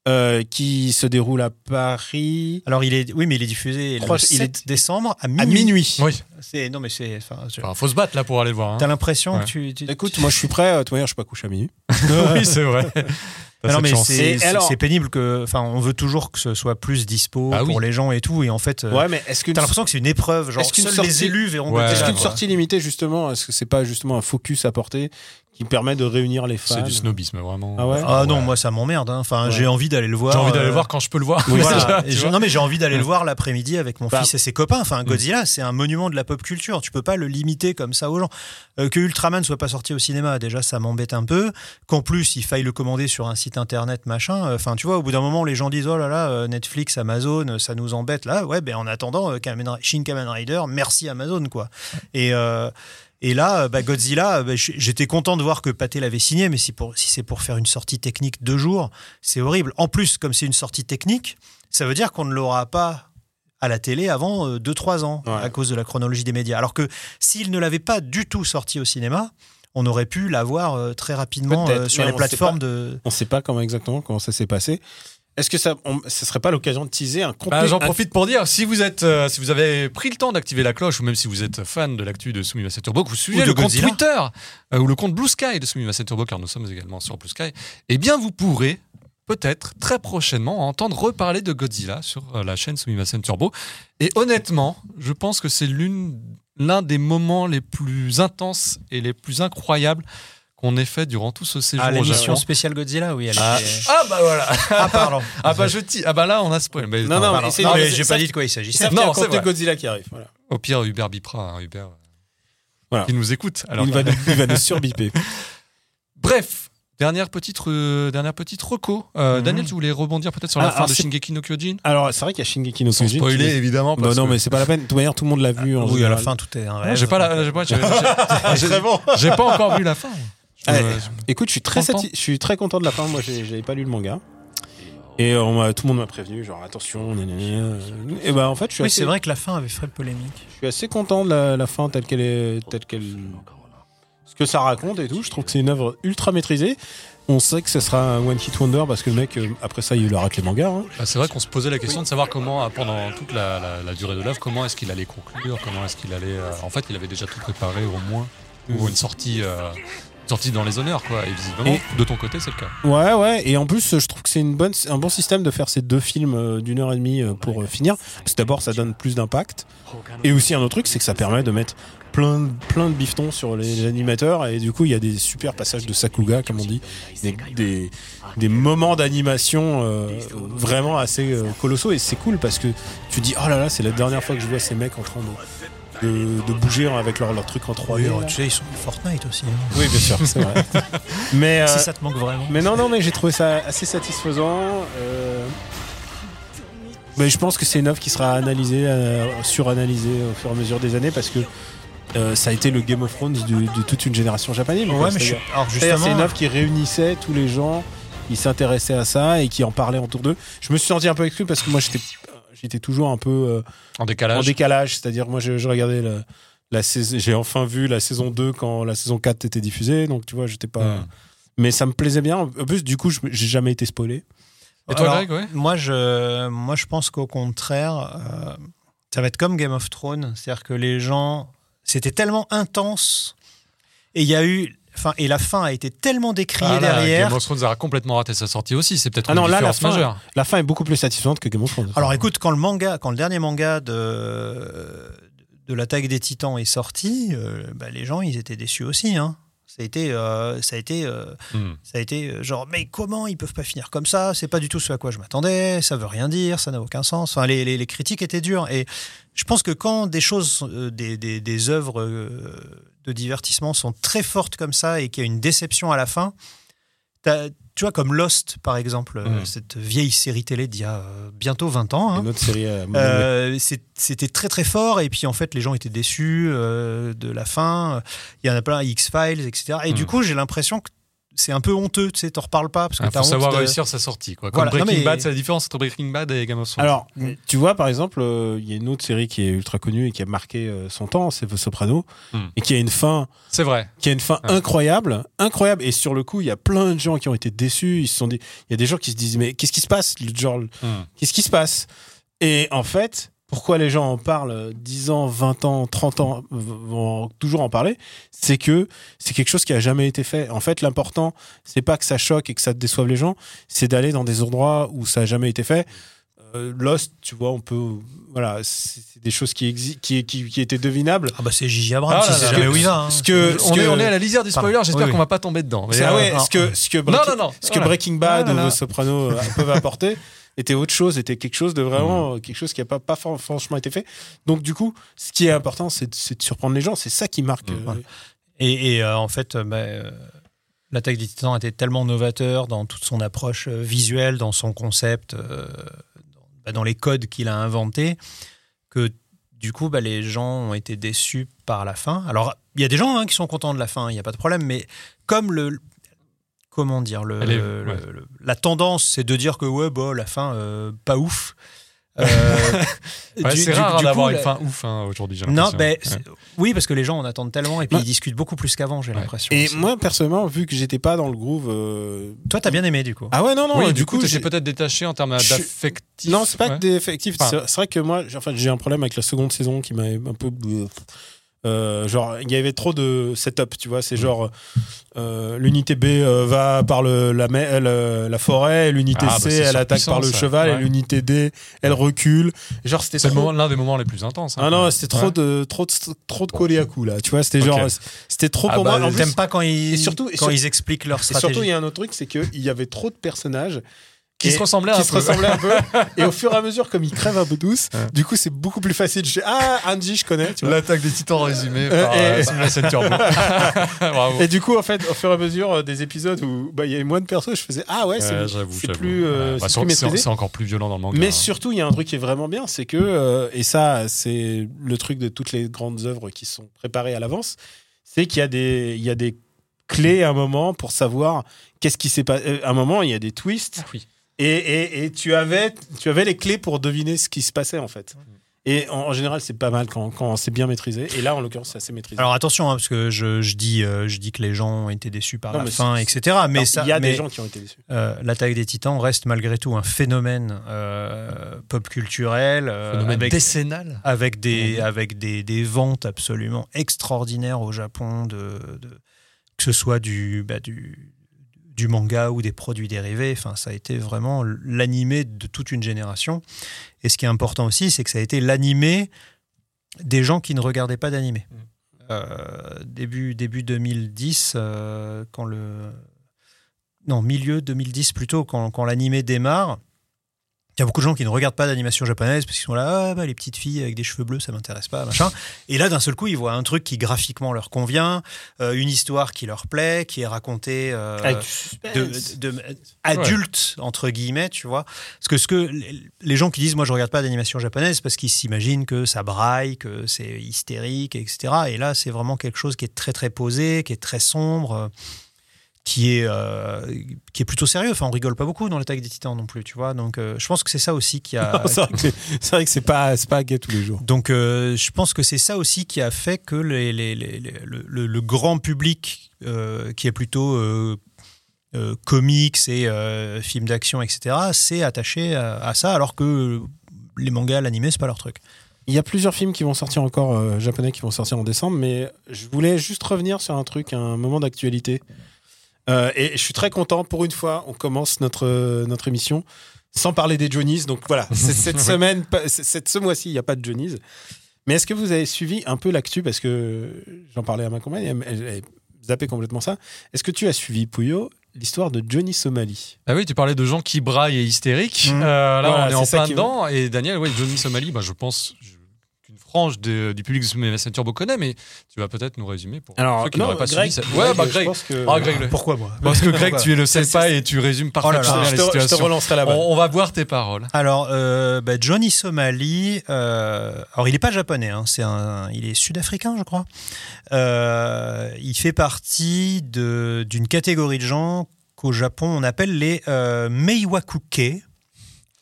euh, qui se déroule à Paris Alors il est oui mais il est diffusé le Trois- 7 il est- décembre à à minuit. minuit. Oui. C'est non mais c'est enfin, je- Enfin, faut se battre là pour aller le voir. hein. T'as l'impression Ouais. que tu. tu- Écoute, moi je suis prêt. euh, De toute manière, je suis pas couché à minuit. oui, c'est vrai. Non, mais c'est alors- pénible que. Enfin, on veut toujours que ce soit plus dispo Ah oui. pour les gens et tout. Et en fait, euh, Ouais, mais est-ce qu'une t'as l'impression que c'est une épreuve. Genre, Est-ce qu'une seuls sortie- les élus verront Ouais. est-ce qu'une sortie limitée justement, est-ce que c'est pas justement un focus apporté qui permet de réunir les fans C'est du snobisme, vraiment. Ah ouais Ah non, Ouais. moi ça m'emmerde. hein. Enfin, Ouais. j'ai envie d'aller le voir. J'ai envie d'aller euh, le voir quand je peux le voir. Oui, Voilà. Je- non mais j'ai envie d'aller le voir l'après-midi avec mon Bah. fils et ses copains. Enfin, Godzilla, c'est un monument de la pop culture. Tu peux pas le limiter comme ça aux gens. Euh, que Ultraman soit pas sorti au cinéma, déjà ça m'embête un peu. Qu'en plus il faille le commander sur un site internet machin. Euh, Enfin, tu vois, au bout d'un moment les gens disent oh là là, euh, Netflix, Amazon, ça nous embête là. Ouais, ben en attendant, euh, Kamen Shin Kamen Rider, merci Amazon quoi. Et euh, et là, euh, bah, Godzilla, euh, bah, j'étais content de voir que Pathé l'avait signé, mais si, pour, si c'est pour faire une sortie technique deux jours, c'est horrible. En plus, comme c'est une sortie technique, ça veut dire qu'on ne l'aura pas à la télé avant 2-3 ans, Ouais. à cause de la chronologie des médias. Alors que s'il ne l'avait pas du tout sorti au cinéma, on aurait pu l'avoir euh, très rapidement euh, sur les plateformes de... On sait pas comment exactement comment ça s'est passé. Est-ce que ça, on, ce serait pas l'occasion de teaser un contenu Bah, J'en profite pour dire, si vous êtes, euh, si vous avez pris le temps d'activer la cloche, ou même si vous êtes fan de l'actu de Sumimasen Turbo, que vous suivez le compte. Twitter euh, ou le compte Blue Sky de Sumimasen Turbo, car nous sommes également sur Blue Sky, eh bien vous pourrez peut-être très prochainement entendre reparler de Godzilla sur euh, la chaîne Sumimasen Turbo. Et honnêtement, je pense que c'est l'une, l'un des moments les plus intenses et les plus incroyables qu'on ait fait durant tout ce séjour Ah, l'émission spéciale Godzilla, oui. Elle Ah, était- ah, bah voilà. Ah, pardon. Ah bah je dis, ah bah là on a spoil. Mais Non, non, Non, non, mais j'ai pas dit de quoi il Non, un c'est. Godzilla qui arrive. Voilà. Au pire, Hubert bipera, hein, Hubert. Voilà. Qui nous écoute. Alors, il, va nous, il va nous surbiper. Bref, dernière petite, re- dernière petite reco. Euh, Mhm. Daniel, tu voulais rebondir peut-être sur la Ah, fin de Shingeki no Kyojin Alors, c'est vrai qu'il y a Shingeki no Sans Kyojin. spoiler, qui- évidemment. Parce non, que- mais c'est pas la peine. De toute manière, tout le monde l'a vu. en Oui, à la fin, tout est un Ah, rêve. J'ai pas, la- j'ai pas, j'ai- j'ai- j'ai pas encore vu la fin. Ouais. je- Écoute, je suis très, je suis très content de la fin. Moi, j'avais pas lu le manga. Et on m'a- tout le monde m'a prévenu, genre attention, gna Et ben en fait, je suis, Oui, assez, c'est vrai que la fin avait fait polémique. je suis assez content de la, la fin telle qu'elle est, telle qu'elle, ce que ça raconte et tout. Je trouve que c'est une œuvre ultra maîtrisée. On sait que ce sera un one hit wonder parce que le mec, euh, après ça, il arrête les mangas. hein. Bah, c'est vrai qu'on se posait la question de savoir comment, euh, pendant toute la, la- la durée de l'œuvre, comment est-ce qu'il allait conclure, comment est-ce qu'il allait. euh, en fait, il avait déjà tout préparé au moins pour une sortie, euh, une sortie dans les honneurs, quoi. Et visiblement, Et- de ton côté, c'est le cas. Ouais, ouais. Et en plus, je trouve que c'est une bonne, un bon système de faire ces deux films euh, d'une heure et demie euh, pour euh, finir. Parce que d'abord, ça donne plus d'impact. Et aussi, un autre truc, c'est que ça permet de mettre plein, de- plein de bifetons sur les animateurs. Et du coup, il y a des super passages de Sakuga, comme on dit. Des, des, des moments d'animation euh, vraiment assez euh, colossaux. Et c'est cool parce que tu dis, oh là là, c'est la dernière fois que je vois ces mecs en train de, de, de bouger avec leur, leur truc en 3D. Oui, tu sais, ils sont Fortnite aussi. hein. Oui, bien sûr, c'est vrai. Mais, euh, Si ça te manque vraiment. mais non, non, mais j'ai trouvé ça assez satisfaisant. euh, Mais je pense que c'est une œuvre qui sera analysée, euh, suranalysée au fur et à mesure des années parce que euh, ça a été le Game of Thrones de, de toute une génération japonaise. Ouais, mais je. Alors justement, c'est une œuvre qui réunissait tous les gens qui s'intéressaient à ça et qui en parlaient autour d'eux. Je me suis senti un peu exclu parce que moi j'étais j'étais toujours un peu euh, En décalage. en décalage, c'est-à-dire moi je, je regardais la, la saison, j'ai enfin vu la saison 2 quand la saison 4 était diffusée, donc tu vois, j'étais pas Hmm. mais ça me plaisait bien. En plus du coup, je- j'ai jamais été spoilé. Et toi, Alors, Greg, ouais? moi, je, moi, je pense qu'au contraire, euh, ça va être comme Game of Thrones. C'est-à-dire que les gens. C'était tellement intense. Et il y a eu. Fin, et la fin a été tellement décriée Ah là, derrière. Game of Thrones a complètement raté sa sortie aussi. C'est peut-être Ah une non, là, la fin, majeure. la fin est beaucoup plus satisfaisante que Game of Thrones. Alors écoute, quand le manga, quand le dernier manga de de l'attaque des Titans est sorti, euh, bah, les gens ils étaient déçus aussi. Hein. Ça a été, euh, ça a été, euh, Hmm. ça a été euh, genre mais comment ils peuvent pas finir comme ça? C'est pas du tout ce à quoi je m'attendais. Ça veut rien dire, ça n'a aucun sens. Enfin, les, les- les critiques étaient dures et je pense que quand des choses, euh, des, des, des œuvres de divertissement sont très fortes comme ça et qu'il y a une déception à la fin, tu vois comme Lost par exemple, euh, Mm. cette vieille série télé d'il y a euh, bientôt 20 ans. hein. Une autre série Euh, c'était très très fort et puis en fait les gens étaient déçus euh, de la fin. Il y en a plein X-Files, etc. Et Mm. du coup j'ai l'impression que c'est un peu honteux, tu sais, t'en reparles pas parce que t'as honte savoir de- réussir sa sortie. Quoi. Comme Voilà, non, Breaking mais- Bad, c'est la différence entre Breaking Bad et Game of Thrones. Alors, Mm. tu vois, par exemple, euh, il y a une autre série qui est ultra connue et qui a marqué euh, son temps, c'est The Soprano, Mm. et qui a une fin, c'est vrai. qui a une fin Ouais. incroyable, incroyable. Et sur le coup, il y a plein de gens qui ont été déçus. Ils se sont dit, il y a des gens qui se disent, mais qu'est-ce qui se passe, Le- genre, Hmm. qu'est-ce qui se passe? Et en fait, pourquoi les gens en parlent euh, 10 ans, 20 ans, 30 ans, vont toujours en parler, c'est que c'est quelque chose qui a jamais été fait. En fait, l'important, c'est pas que ça choque et que ça déçoive les gens, c'est d'aller dans des endroits où ça a jamais été fait. Euh, Lost, tu vois, on peut, voilà, c'est c'est des choses qui, exi- qui, qui, qui étaient devinables. Ah bah c'est Gigi Abrams, Ah là. jamais hein. Ce que, ce on, est, on est à la lisière du spoiler, j'espère Oui, qu'on oui. va pas tomber dedans. Mais, C'est- ah ouais, ce que, ce que, Non, Breaking- non, non. ce que Voilà. Breaking Bad Ah là ou là. The Soprano euh, peuvent apporter était autre chose, était quelque chose de vraiment euh, quelque chose qui n'a pas, pas fran- franchement été fait. Donc du coup, ce qui est important, c'est de, surprendre les gens. C'est ça qui marque. Mm. euh, Ouais. Et, et, euh, en fait, euh, bah, euh, l'attaque des Titans était tellement novateur dans toute son approche visuelle, dans son concept, euh, dans, bah, dans les codes qu'il a inventés, que du coup, bah, les gens ont été déçus par la fin. Alors, il y a des gens hein, qui sont contents de la fin, il n'y a pas de problème, mais comme le. Comment dire le, Elle est- le- ouais. le- La tendance, c'est de dire que ouais, bah, la fin, euh, pas ouf. Euh, Ouais, du- c'est rare d'avoir une fin ouf hein, aujourd'hui. j'ai non, l'impression. ben, Ouais. oui, parce que les gens en attendent tellement et puis Ouais. ils discutent beaucoup plus qu'avant, j'ai Ouais. l'impression. Et aussi. moi personnellement, vu que j'étais pas dans le groove, euh, Toi, t'as bien aimé du coup. ah ouais non non, oui, du coup, tu j'ai- peut-être détaché en termes d'affectif. non c'est pas Ouais. que. Enfin- C'est vrai que moi, j'ai- enfin, j'ai un problème avec la seconde saison qui m'a un peu euh, genre il y avait trop de setup tu vois c'est genre euh, l'unité B euh, va par le, la, la, la forêt l'unité Ah, bah, C c'est elle attaque par le ça. cheval et Ouais. l'unité D elle recule genre c'était C'est trop l'un des moments les plus intenses. hein. ah non c'était trop Ouais. de trop de trop de Koliaku là tu vois c'était Ok. genre c'était trop Ah pour bah, moi plus, pas quand ils, et surtout- et quand sur- ils expliquent leur et stratégie. surtout il y a un autre truc c'est que il y avait trop de personnages Qui et- se ressemblaient qui un se peu. ressemblaient un peu et au fur et à mesure comme ils crèvent un peu tous Ouais. du coup c'est beaucoup plus facile je dis ah Angie je connais L'attaque des titans résumée Euh, par et- euh, Turbo. Bravo. Et du coup, en fait, au fur et à mesure euh, des épisodes où bah, il y avait moins de persos, je faisais Ah ouais, c'est Ouais, plus, euh, bah, c'est encore plus violent dans le manga. Mais hein. surtout, il y a un truc qui est vraiment bien, c'est que, euh, et ça, c'est le truc de toutes les grandes œuvres qui sont préparées à l'avance, c'est qu'il y, a des- il y a des clés à un moment pour savoir qu'est-ce qui s'est passé. Euh, À un moment, il y a des twists. Ah oui. Et, et, et tu, avais, tu avais les clés pour deviner ce qui se passait, en fait. Et en, en général, c'est pas mal quand, quand c'est bien maîtrisé. Et là, en l'occurrence, c'est assez maîtrisé. Alors attention, hein, parce que je, je dis, euh, je dis que les gens ont été déçus par Non, la fin, etc. Mais il y a mais, des gens qui ont été déçus. euh, l'attaque des Titans reste malgré tout un phénomène euh, pop culturel euh, Phénomène avec, décennal. avec des avec des, des ventes absolument extraordinaires au Japon de, de- que ce soit du bah, du du manga ou des produits dérivés. Enfin ça a été vraiment l'animé de toute une génération. Et ce qui est important aussi c'est que ça a été l'animé des gens qui ne regardaient pas d'animé. Mhm. Euh, début début 2010 euh, quand le non milieu 2010 plutôt quand, quand l'animé démarre il y a beaucoup de gens qui ne regardent pas d'animation japonaise parce qu'ils sont là, ah, bah, les petites filles avec des cheveux bleus, ça m'intéresse pas, machin. Et là, d'un seul coup, ils voient un truc qui graphiquement leur convient, euh, une histoire qui leur plaît, qui est racontée euh, Avec du suspense. de, de- adulte entre guillemets, tu vois. Parce que ce que les gens qui disent, moi, je regarde pas d'animation japonaise, parce qu'ils s'imaginent que ça braille, que c'est hystérique, etc. Et là, c'est vraiment quelque chose qui est très très posé, qui est très sombre. Qui est, euh, qui est plutôt sérieux. Enfin, on rigole pas beaucoup dans l'attaque des titans non plus, tu vois. Donc, euh, je pense que c'est ça aussi qui a. C'est vrai que c'est- c'est c'est pas, c'est pas gay tous les jours. Donc, euh, je pense que c'est ça aussi qui a fait que les, les- les- les- le, le- le grand public, euh, qui est plutôt euh, euh, comics et euh, films d'action, etc., s'est attaché à, à ça, alors que les mangas, l'animé, c'est pas leur truc. Il y a plusieurs films qui vont sortir encore euh, japonais qui vont sortir en décembre, mais je voulais juste revenir sur un truc, un moment d'actualité. Euh, et je suis très content. Pour une fois, on commence notre notre émission sans parler des Johnnies. Donc voilà, cette semaine, cette, ce mois-ci, il n'y a pas de Johnnies. Mais est-ce que vous avez suivi un peu l'actu? Parce que j'en parlais à ma compagne, elle, elle, elle zappé complètement ça. Est-ce que tu as suivi, Pouyo, l'histoire de Johnny Somali? Ah oui, tu parlais de gens qui braillent et hystériques. Mhm. Euh, là, Voilà, on est en c'est ça plein dedans. Et Daniel, oui, Johnny Somali, bah, je pense je- frange de- du public de MSN Turbo connaît, mais tu vas peut-être nous résumer pour ceux qui n'auraient pas Greg, suivi. ça. Ouais, bah je Greg. pense que- Ah, Greg, le- Pourquoi moi? Parce que Greg, tu es le pas et tu résumes parfaitement Oh là là. je, la te, je te relancerai la balle. On, on va boire tes paroles. Alors, euh, bah, Johnny Somali, euh, alors il n'est pas japonais, hein, c'est un, il est sud-africain, je crois. Euh, il fait partie de- d'une catégorie de gens qu'au Japon on appelle les euh, Meiwakuke.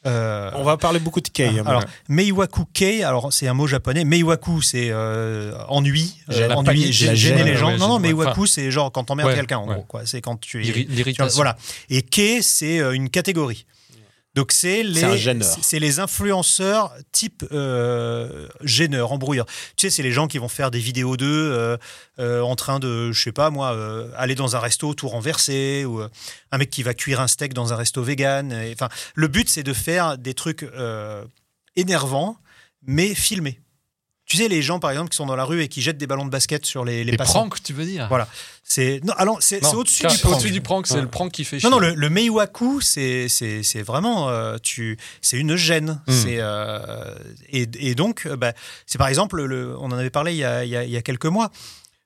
Euh, On va parler beaucoup de Kei. alors, voilà. Meiwakuke, alors c'est un mot japonais. Meiwaku, c'est euh, ennui, euh, ennui, la gêner gêne, les gens. ouais, non, non. Meiwaku, c'est genre quand t'emmerdes Ouais, quelqu'un, en ouais. gros. C'est quand tu es. Tu. Voilà. Et Ke, c'est euh, une catégorie. Donc c'est les, C'est les influenceurs type euh, gêneur, embrouilleur. Tu sais, c'est les gens qui vont faire des vidéos d'eux euh, euh, en train de, je sais pas moi, euh, aller dans un resto tout renversé ou un mec qui va cuire un steak dans un resto vegan. Enfin, le but c'est de faire des trucs énervants mais filmés. Tu sais, les gens par exemple qui sont dans la rue et qui jettent des ballons de basket sur les, les Les passants. pranks, tu veux dire? Voilà. C'est non, alors c'est Non, c'est au-dessus du prank. Au-dessus du prank, c'est Ouais. le prank qui fait Non, chier. non, le, le Meiwaku, c'est c'est c'est vraiment euh, tu c'est une gêne. Mm. C'est euh, et, et donc euh, bah, c'est par exemple le, on en avait parlé il y a, il y a, il y a quelques mois.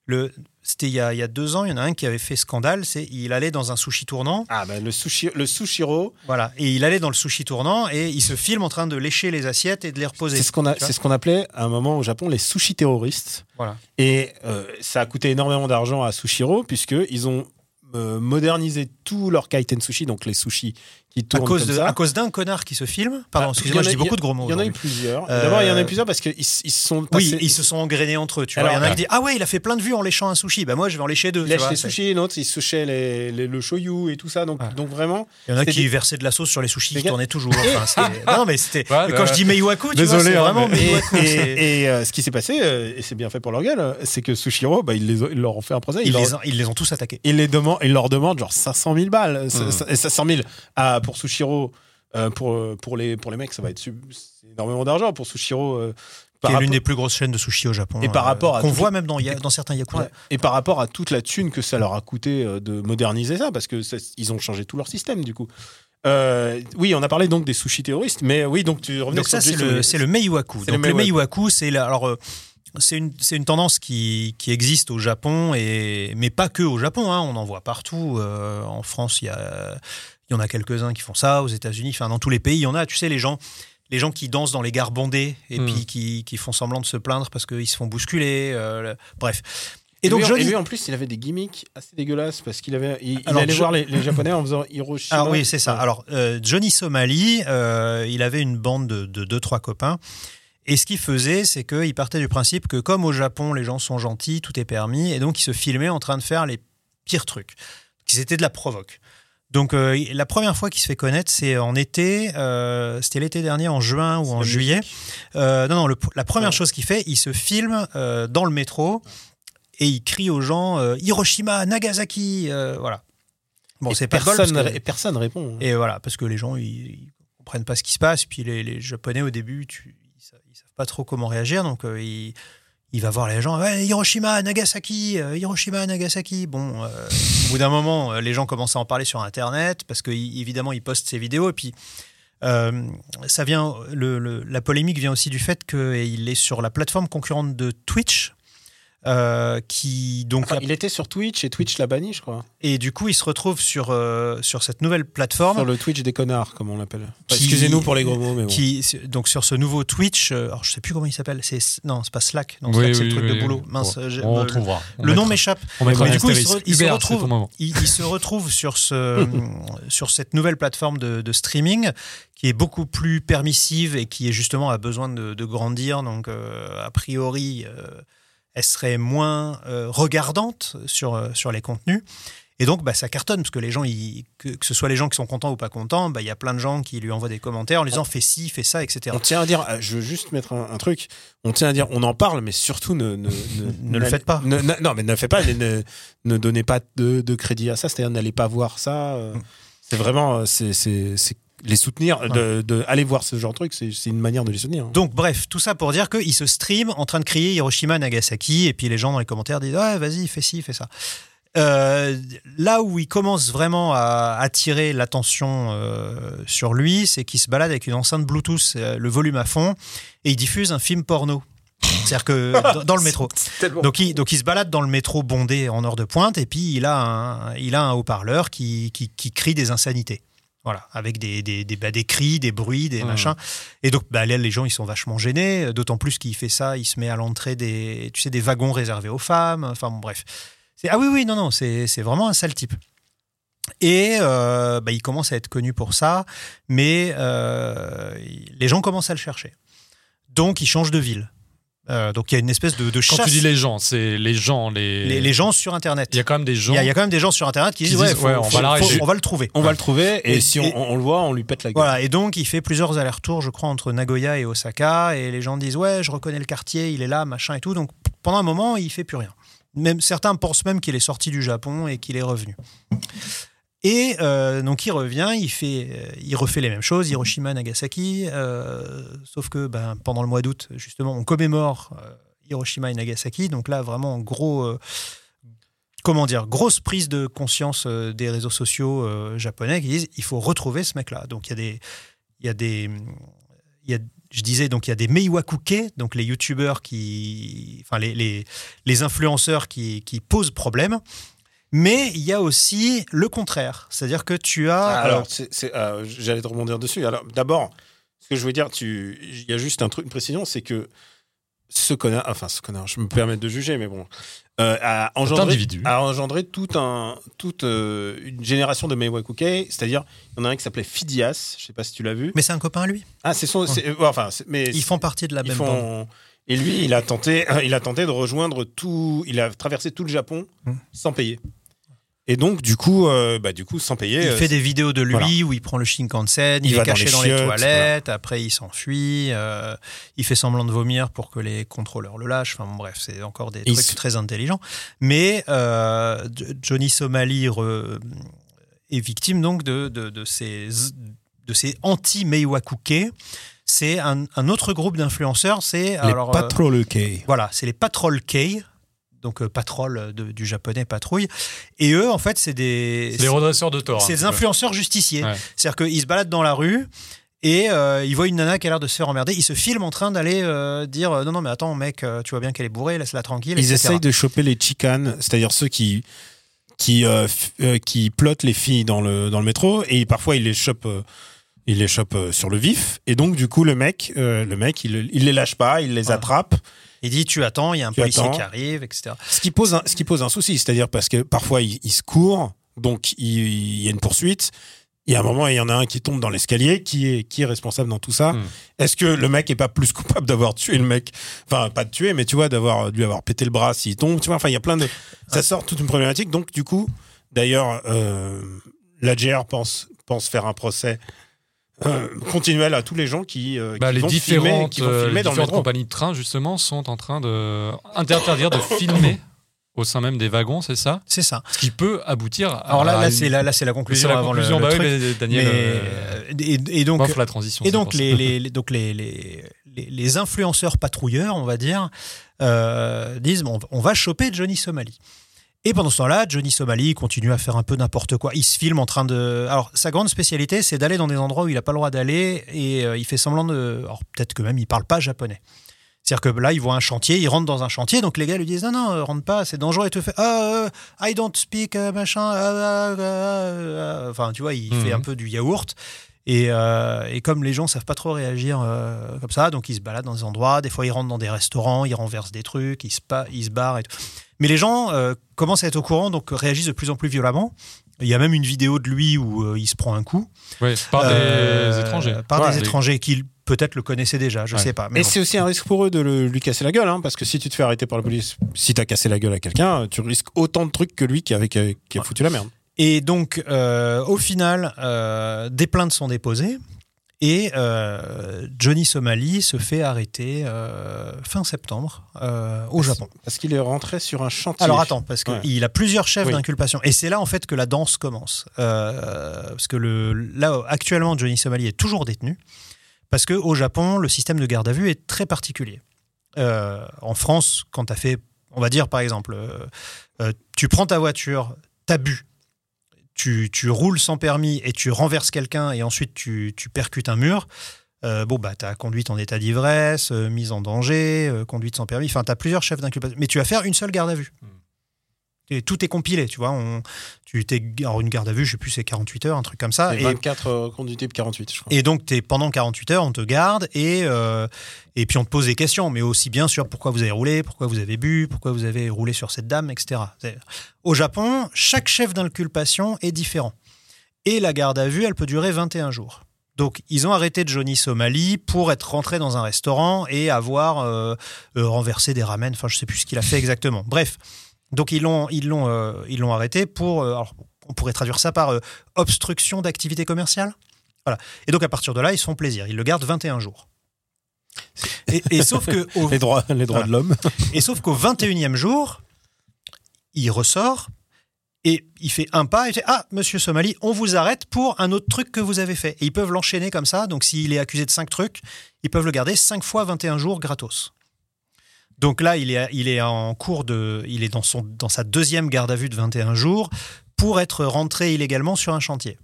Le c'était il y, a, il y a deux ans, il y en a un qui avait fait scandale. C'est il allait dans un sushi tournant, Ah, bah, le, sushi, le Sushiro, voilà, et il allait dans le sushi tournant et il se filme en train de lécher les assiettes et de les reposer. c'est ce qu'on c'est ce appelait à un moment au Japon les sushi terroristes. Voilà. Et euh, ça a coûté énormément d'argent à Sushiro, puisqu'ils ont euh, modernisé tout leur kaiten sushi, donc les sushis qui À cause comme de ça. à cause d'un connard qui se filme. Pardon, Ah, excusez-moi, il y en je a- dis beaucoup de gros mots. Il y en a eu plusieurs. Euh, D'abord, il y en a eu plusieurs parce qu'ils ils se sont Oui, passés- ils se sont engrainés entre eux. Tu vois, Alors, il y en a ouais. qui disent ah ouais, il a fait plein de vues en léchant un sushi. Bah moi, je vais en lécher deux. Lèchent vois, les sushis, l'autre, ils souchaient les, les- le shoyu et tout ça. Donc, Ouais. donc vraiment, Il y en a qui des- versaient de la sauce sur les sushis qui tournaient toujours. Enfin, non, mais c'était. Ouais, quand je dis Meiwaku, tu désolé, vois, c'est hein, vraiment Meiwaku. et- euh, ce qui s'est passé, euh, et c'est bien fait pour leur gueule, c'est que Sushiro, bah, ils, leur ont fait un procès. Ils les, ont, ils les ont tous attaqués. ils les demandent, ils leur demandent genre 500 000 balles. Ça- Mhm. ça- Et 500 000 pour Sushiro, euh, pour, euh, pour, les, pour les mecs, ça va être sub- énormément d'argent. Pour Sushiro, euh, Qui par est l'une des plus grosses chaînes de sushi au Japon. Et par euh, rapport à Qu'on voit même dans, ya- dans certains Yakuza. Ouais. Et par rapport à toute la thune que ça leur a coûté euh, de moderniser ça, parce que ça- ils ont changé tout leur système du coup. Euh, oui, on a parlé donc des sushis terroristes, mais oui, donc tu revenais Donc sur ça, c'est le, c'est le Meiwaku. Donc le le Meiwaku. C'est la- alors euh, c'est une c'est une tendance qui, qui existe au Japon et mais pas que au Japon. hein, on en voit partout. Euh, en France, il y a il y en a quelques uns qui font ça. Aux États-Unis, enfin dans tous les pays, il y en a. Tu sais, les gens les gens qui dansent dans les gares bondées et Hmm. puis qui, qui font semblant de se plaindre parce qu'ils se font bousculer. euh, bref. Et, Et donc lui, Johnny, et lui, en plus, il avait des gimmicks assez dégueulasses parce qu'il avait, il, il Alors, allait Jo- voir les, les Japonais en faisant Hiroshima. Ah oui, c'est ça. Alors, euh, Johnny Somali, euh, il avait une bande de, de deux, trois copains. Et ce qu'il faisait, c'est qu'il partait du principe que comme au Japon, les gens sont gentils, tout est permis, et donc il se filmait en train de faire les pires trucs. C'était de la provoque. Donc euh, la première fois qu'il se fait connaître, c'est en été, euh, c'était l'été dernier, en juin ou en juillet. Euh, non, non, le- la première Ouais. chose qu'il fait, il se filme dans le métro et il crie aux gens Hiroshima, Nagasaki, voilà. Bon, c'est personne, que- et personne répond. et voilà, parce que les gens, ils, ils comprennent pas ce qui se passe. Puis les, les Japonais, au début, tu, ils, sa- ils savent pas trop comment réagir. Donc, euh, il, il va voir les gens. Hiroshima, Nagasaki, euh, Hiroshima, Nagasaki. Bon, euh, au bout d'un moment, euh, les gens commencent à en parler sur Internet parce qu'évidemment, ils postent ces vidéos. Et puis, ça vient, la polémique vient aussi du fait qu'il est sur la plateforme concurrente de Twitch. Euh, qui donc Enfin, il était sur Twitch et Twitch l'a banni, je crois. et du coup il se retrouve sur euh, sur cette nouvelle plateforme Sur le Twitch des connards, comme on l'appelle. Enfin, Qui- Excusez-nous pour les gros mots, mais bon. qui donc sur ce nouveau Twitch euh, alors je sais plus comment il s'appelle c'est non c'est pas Slack non Oui, Slack c'est oui, le truc oui, de oui. boulot mince Bon, j'ai- on trouvera. On le nom m'échappe On mettra Mais un du coup, il se astérisque. re- il se Hubert, retrouve- il, il se retrouve sur ce sur cette nouvelle plateforme de, de streaming qui est beaucoup plus permissive et qui est justement a besoin de, de grandir donc euh, a priori euh, elle serait moins euh, regardante sur euh, sur les contenus Et donc, bah, ça cartonne, parce que les gens, ils- que, que ce soit les gens qui sont contents ou pas contents, bah, il y a plein de gens qui lui envoient des commentaires en lui disant fais ci, fais ça, etc. On tient à dire, euh, je veux juste mettre un, un truc. On tient à dire, on en parle, mais surtout ne ne, Ne le faites pas. non, mais ne le faites pas. Ne, ne donnez pas de, de crédit à ça. C'est-à-dire, n'allez pas voir ça. euh, Mm. C'est vraiment, c'est les soutenir. De, de aller voir ce genre de truc, c'est une manière de les soutenir. hein. Donc, bref, tout ça pour dire qu'il se stream en train de crier Hiroshima, Nagasaki, et puis les gens dans les commentaires disent Ouais, vas-y, fais ci, fais ça. Euh, là où il commence vraiment à attirer l'attention euh, sur lui, c'est qu'il se balade avec une enceinte Bluetooth, euh, le volume à fond, et il diffuse un film porno. C'est-à-dire que dans, dans le métro. Donc il, donc il se balade dans le métro bondé en heure de pointe, et puis il a un, il a un haut-parleur qui, qui, qui crie des insanités. Voilà, avec des, des, des, bah, des cris, des bruits, des Mmh. machins. Et donc, bah, là, les gens, ils sont vachement gênés. D'autant plus qu'il fait ça, il se met à l'entrée des, tu sais, des wagons réservés aux femmes. Enfin, bon, bref. Ah oui, oui, non, non, c'est vraiment un sale type. Et euh, bah, il commence à être connu pour ça, mais euh, les gens commencent à le chercher. Donc, il change de ville. Euh, donc, il y a une espèce de, de Quand chasse. tu dis les gens, c'est les gens, les... les, les gens sur Internet. Il y a quand même des gens. Il y, a, il y a quand même des gens sur Internet qui, qui disent, disent, ouais, faut- ouais, on faut- va l'arrêter. faut- on va le trouver. On va le trouver, et, Et- si et- on, on le voit, on lui pète la gueule. Voilà, et donc il fait plusieurs allers-retours, je crois, entre Nagoya et Osaka, et les gens disent ouais, je reconnais le quartier, il est là, machin et tout. Donc pendant un moment, il fait plus rien. Même certains pensent même qu'il est sorti du Japon et qu'il est revenu. Et euh, donc il revient, il fait, euh, il refait les mêmes choses, Hiroshima, Nagasaki, euh, sauf que ben, pendant le mois d'août, justement, on commémore Hiroshima et Nagasaki. Donc là, vraiment gros. Comment dire, grosse prise de conscience des réseaux sociaux japonais qui disent il faut retrouver ce mec-là. Donc il y a des, il y a des, je disais donc il y a des meiwakuke, donc les youtubeurs qui, enfin les, les, influenceurs qui posent problème. Mais il y a aussi le contraire, c'est-à-dire que tu as Ah, alors, euh, j'allais te rebondir dessus. Alors, d'abord, ce que je veux dire, tu, il y a juste un truc, une précision, c'est que ce connard, enfin ce connard, je me permets de juger, mais bon, euh, a engendré, individu. a engendré tout un, toute euh, une génération de Meiwakuke, c'est-à-dire, il y en a un qui s'appelait Phidias, je sais pas si tu l'as vu. mais c'est un copain à lui? Ah, c'est son, enfin, mais Ils font partie de la ils même font- bande. Et lui, il a tenté, il a tenté de rejoindre tout, il a traversé tout le Japon Hmm. sans payer. Et donc, du coup, euh, bah, du coup, sans payer. Il euh, fait des vidéos de lui voilà. où il prend le Shinkansen, il, Il est dans caché dans les, toilettes, après il s'enfuit, euh, il fait semblant de vomir pour que les contrôleurs le lâchent. Enfin bon, bref, c'est encore des Il trucs très intelligents. Mais euh, Johnny Somali re- est victime donc de, de, de ces, de ces anti-Meiwakuke. C'est un, un autre groupe d'influenceurs, c'est les alors, euh, voilà, c'est les Patrol K, donc euh, patrol de- du japonais patrouille. Et eux, en fait, c'est des, C'est les redresseurs de tort. c'est un des peu. influenceurs justiciers. Ouais. C'est-à-dire qu'ils se baladent dans la rue et euh, ils voient une nana qui a l'air de se faire emmerder. Ils se filment en train d'aller euh, dire euh, non, non, mais attends, mec, tu vois bien qu'elle est bourrée, laisse-la tranquille. Ils etc. essayent de choper les chicanes, c'est-à-dire ceux qui qui euh, euh, qui plotent les filles dans le dans le métro et parfois ils les chopent euh, ils les chopent euh, sur le vif et donc du coup le mec euh, le mec il, il les lâche pas, il les attrape, Il dit tu attends, il y a un Tu policier attends. qui arrive, etc. ce qui pose un, ce qui pose un souci, c'est-à-dire parce que parfois ils se courent, donc il, il y a une poursuite. Et à un moment, il y en a un qui tombe dans l'escalier. Qui est, qui est responsable dans tout ça Hmm. Est-ce que le mec est pas plus coupable d'avoir tué le mec? Enfin, pas de tuer, mais tu vois, d'avoir de lui avoir pété le bras s'il tombe. Tu vois, enfin, il y a plein de. Ça sort toute une problématique. Donc, du coup, d'ailleurs, euh, la GR pense, pense faire un procès euh, continuel à tous les gens qui, euh, Bah, qui les vont filmer, différentes, qui vont euh, filmer les dans différentes compagnies de train, justement, sont en train de interdire de filmer au sein même des wagons, c'est ça? C'est ça. Ce qui peut aboutir à. Alors là, là une- c'est la, là, c'est la C'est conclusion la avant conclusion. le, bah truc. mais Daniel. Mais, euh, et, et donc, la transition. Et donc les, les- les- donc les, les, les- les influenceurs patrouilleurs, on va dire, euh, disent bon, on va choper Johnny Somali. Et pendant ce temps-là, Johnny Somali continue à faire un peu n'importe quoi. Il se filme en train de. Alors, sa grande spécialité, c'est d'aller dans des endroits où il n'a pas le droit d'aller et euh, il fait semblant de. Alors, peut-être que même il parle pas japonais. C'est-à-dire que là, il voit un chantier, il rentre dans un chantier, donc les gars lui disent non, non, euh, rentre pas, c'est dangereux. Et tout fait ah, euh, I don't speak, euh, machin. ah, ah, ah. Enfin, tu vois, il Mhm. fait un peu du yaourt. Et, euh, et comme les gens savent pas trop réagir euh, comme ça, donc ils se baladent dans des endroits. Des fois, ils rentrent dans des restaurants, ils renversent des trucs, ils se, ils se barrent et tout. Mais les gens euh, commencent à être au courant, donc réagissent de plus en plus violemment. Il y a même une vidéo de lui où euh, il se prend un coup. Ouais, par Euh, des étrangers. Par Ouais, des étrangers qui, peut-être le connaissaient déjà, je Ouais. sais pas. Mais Et bon. c'est aussi un risque pour eux de le- lui casser la gueule, hein, parce que si tu te fais arrêter par la police, si t'as cassé la gueule à quelqu'un, tu risques autant de trucs que lui qui, avait, qui a, qui a Ouais. foutu la merde. Et donc, euh, au final, euh, des plaintes sont déposées. Et euh, Johnny Somali se fait arrêter fin septembre au Japon. Parce qu'il est rentré sur un chantier? Alors attends, parce Ouais. qu'il a plusieurs chefs Oui. d'inculpation. Et c'est là en fait que la danse commence. Parce que le, là, actuellement, Johnny Somali est toujours détenu. Parce qu'au Japon, le système de garde à vue est très particulier. En France, quand tu as fait, on va dire par exemple, tu prends ta voiture, t'as bu, tu, roules sans permis et tu renverses quelqu'un et ensuite tu, percutes un mur. euh, bon, bah, tu as conduite en état d'ivresse, euh, mise en danger, euh, conduite sans permis. Enfin, tu as plusieurs chefs d'inculpation. Mais tu vas faire une seule garde à vue. Et tout est compilé, tu vois. On, tu t'es, alors une garde à vue, je sais plus, c'est 48 heures, un truc comme ça. Et, 24 euh, type 48, je crois. et donc, es, pendant 48 heures, on te garde et, euh, et puis on te pose des questions, mais aussi bien sur pourquoi vous avez roulé, pourquoi vous avez bu, pourquoi vous avez roulé sur cette dame, etc. Au Japon, chaque chef d'inculpation est différent. Et la garde à vue, elle peut durer 21 jours. Donc, ils ont arrêté Johnny Somali pour être rentré dans un restaurant et avoir euh, euh, renversé des ramen. Enfin, je sais plus ce qu'il a fait exactement. Bref. Donc, ils l'ont, ils l'ont, euh, ils l'ont arrêté pour. euh, alors, on pourrait traduire ça par euh, obstruction d'activité commerciale. Voilà. Et donc, à partir de là, ils se font plaisir. Ils le gardent 21 jours. Et, et sauf que au- Les droits, les droits Voilà. de l'homme. et sauf qu'au 21e jour, il ressort et il fait un pas et il fait Ah, monsieur Somali, on vous arrête pour un autre truc que vous avez fait. Et ils peuvent l'enchaîner comme ça. Donc, s'il est accusé de cinq trucs, ils peuvent le garder 5 fois 21 jours gratos. Donc là, il est, il est en cours de. Il est dans, son, dans sa deuxième garde à vue de 21 jours pour être rentré illégalement sur un chantier.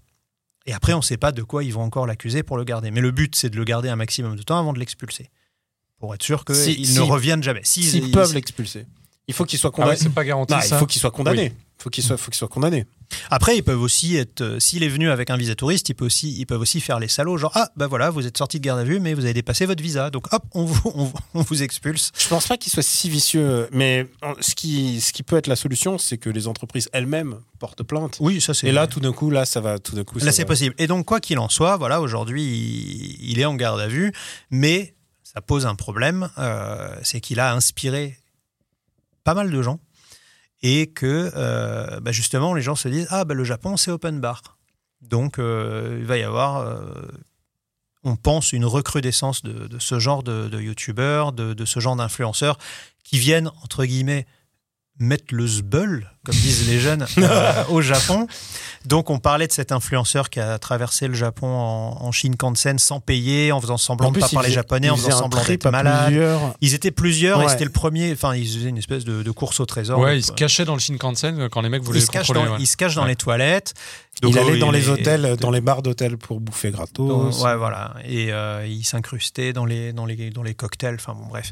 Et après, on ne sait pas de quoi ils vont encore l'accuser pour le garder. Mais le but, c'est de le garder un maximum de temps avant de l'expulser. Pour être sûr qu'il Si- ne si- revienne jamais. S'ils- S'ils ils- peuvent l'expulser. Il faut qu'il soit Ah ouais, condamné. c'est pas garanti Non, ça. il faut qu'il soit condamné. Faut qu'il soit, faut qu'il soit condamné. Après, ils peuvent aussi être. euh, S'il est venu avec un visa touriste, ils peuvent aussi, ils peuvent aussi faire les salauds. Genre, ah, bah voilà, vous êtes sorti de garde à vue, mais vous avez dépassé votre visa. Donc, hop, on vous, on, vous- on vous expulse. Je pense pas qu'il soit si vicieux, mais ce qui, ce qui peut être la solution, c'est que les entreprises elles-mêmes portent plainte. Oui, ça c'est. Et là, tout d'un coup, là, ça va, tout d'un coup. Là, c'est va. possible. Et donc, quoi qu'il en soit, voilà, aujourd'hui, il, il est en garde à vue, mais ça pose un problème. euh, c'est qu'il a inspiré pas mal de gens et que, euh, bah, justement, les gens se disent Ah, bah, le Japon, c'est open bar. Donc, euh, il va y avoir, euh, on pense, une recrudescence de, ce genre de, de youtubeurs, de, de ce genre d'influenceurs qui viennent, entre guillemets, mettre le zbeul, comme disent les jeunes, euh, au Japon. Donc, on parlait de cet influenceur qui a traversé le Japon en, en Shinkansen sans payer, en faisant semblant En de plus, pas il parler faisait- japonais, il en faisant semblant d'être malade. plusieurs. Ils étaient plusieurs et c'était le premier. Enfin, ils faisaient une espèce de, de course au trésor. Ouais, Donc, il se euh, cachait dans le Shinkansen euh, quand les mecs voulaient il le se contrôler. dans, ouais. il se dans Ouais. les toilettes. il Donc, allait euh, dans il les hôtels, dans les bars d'hôtels pour bouffer gratos. ouais, voilà. Et euh, il s'incrustait dans les, dans, les, dans les cocktails. Enfin, bon, bref.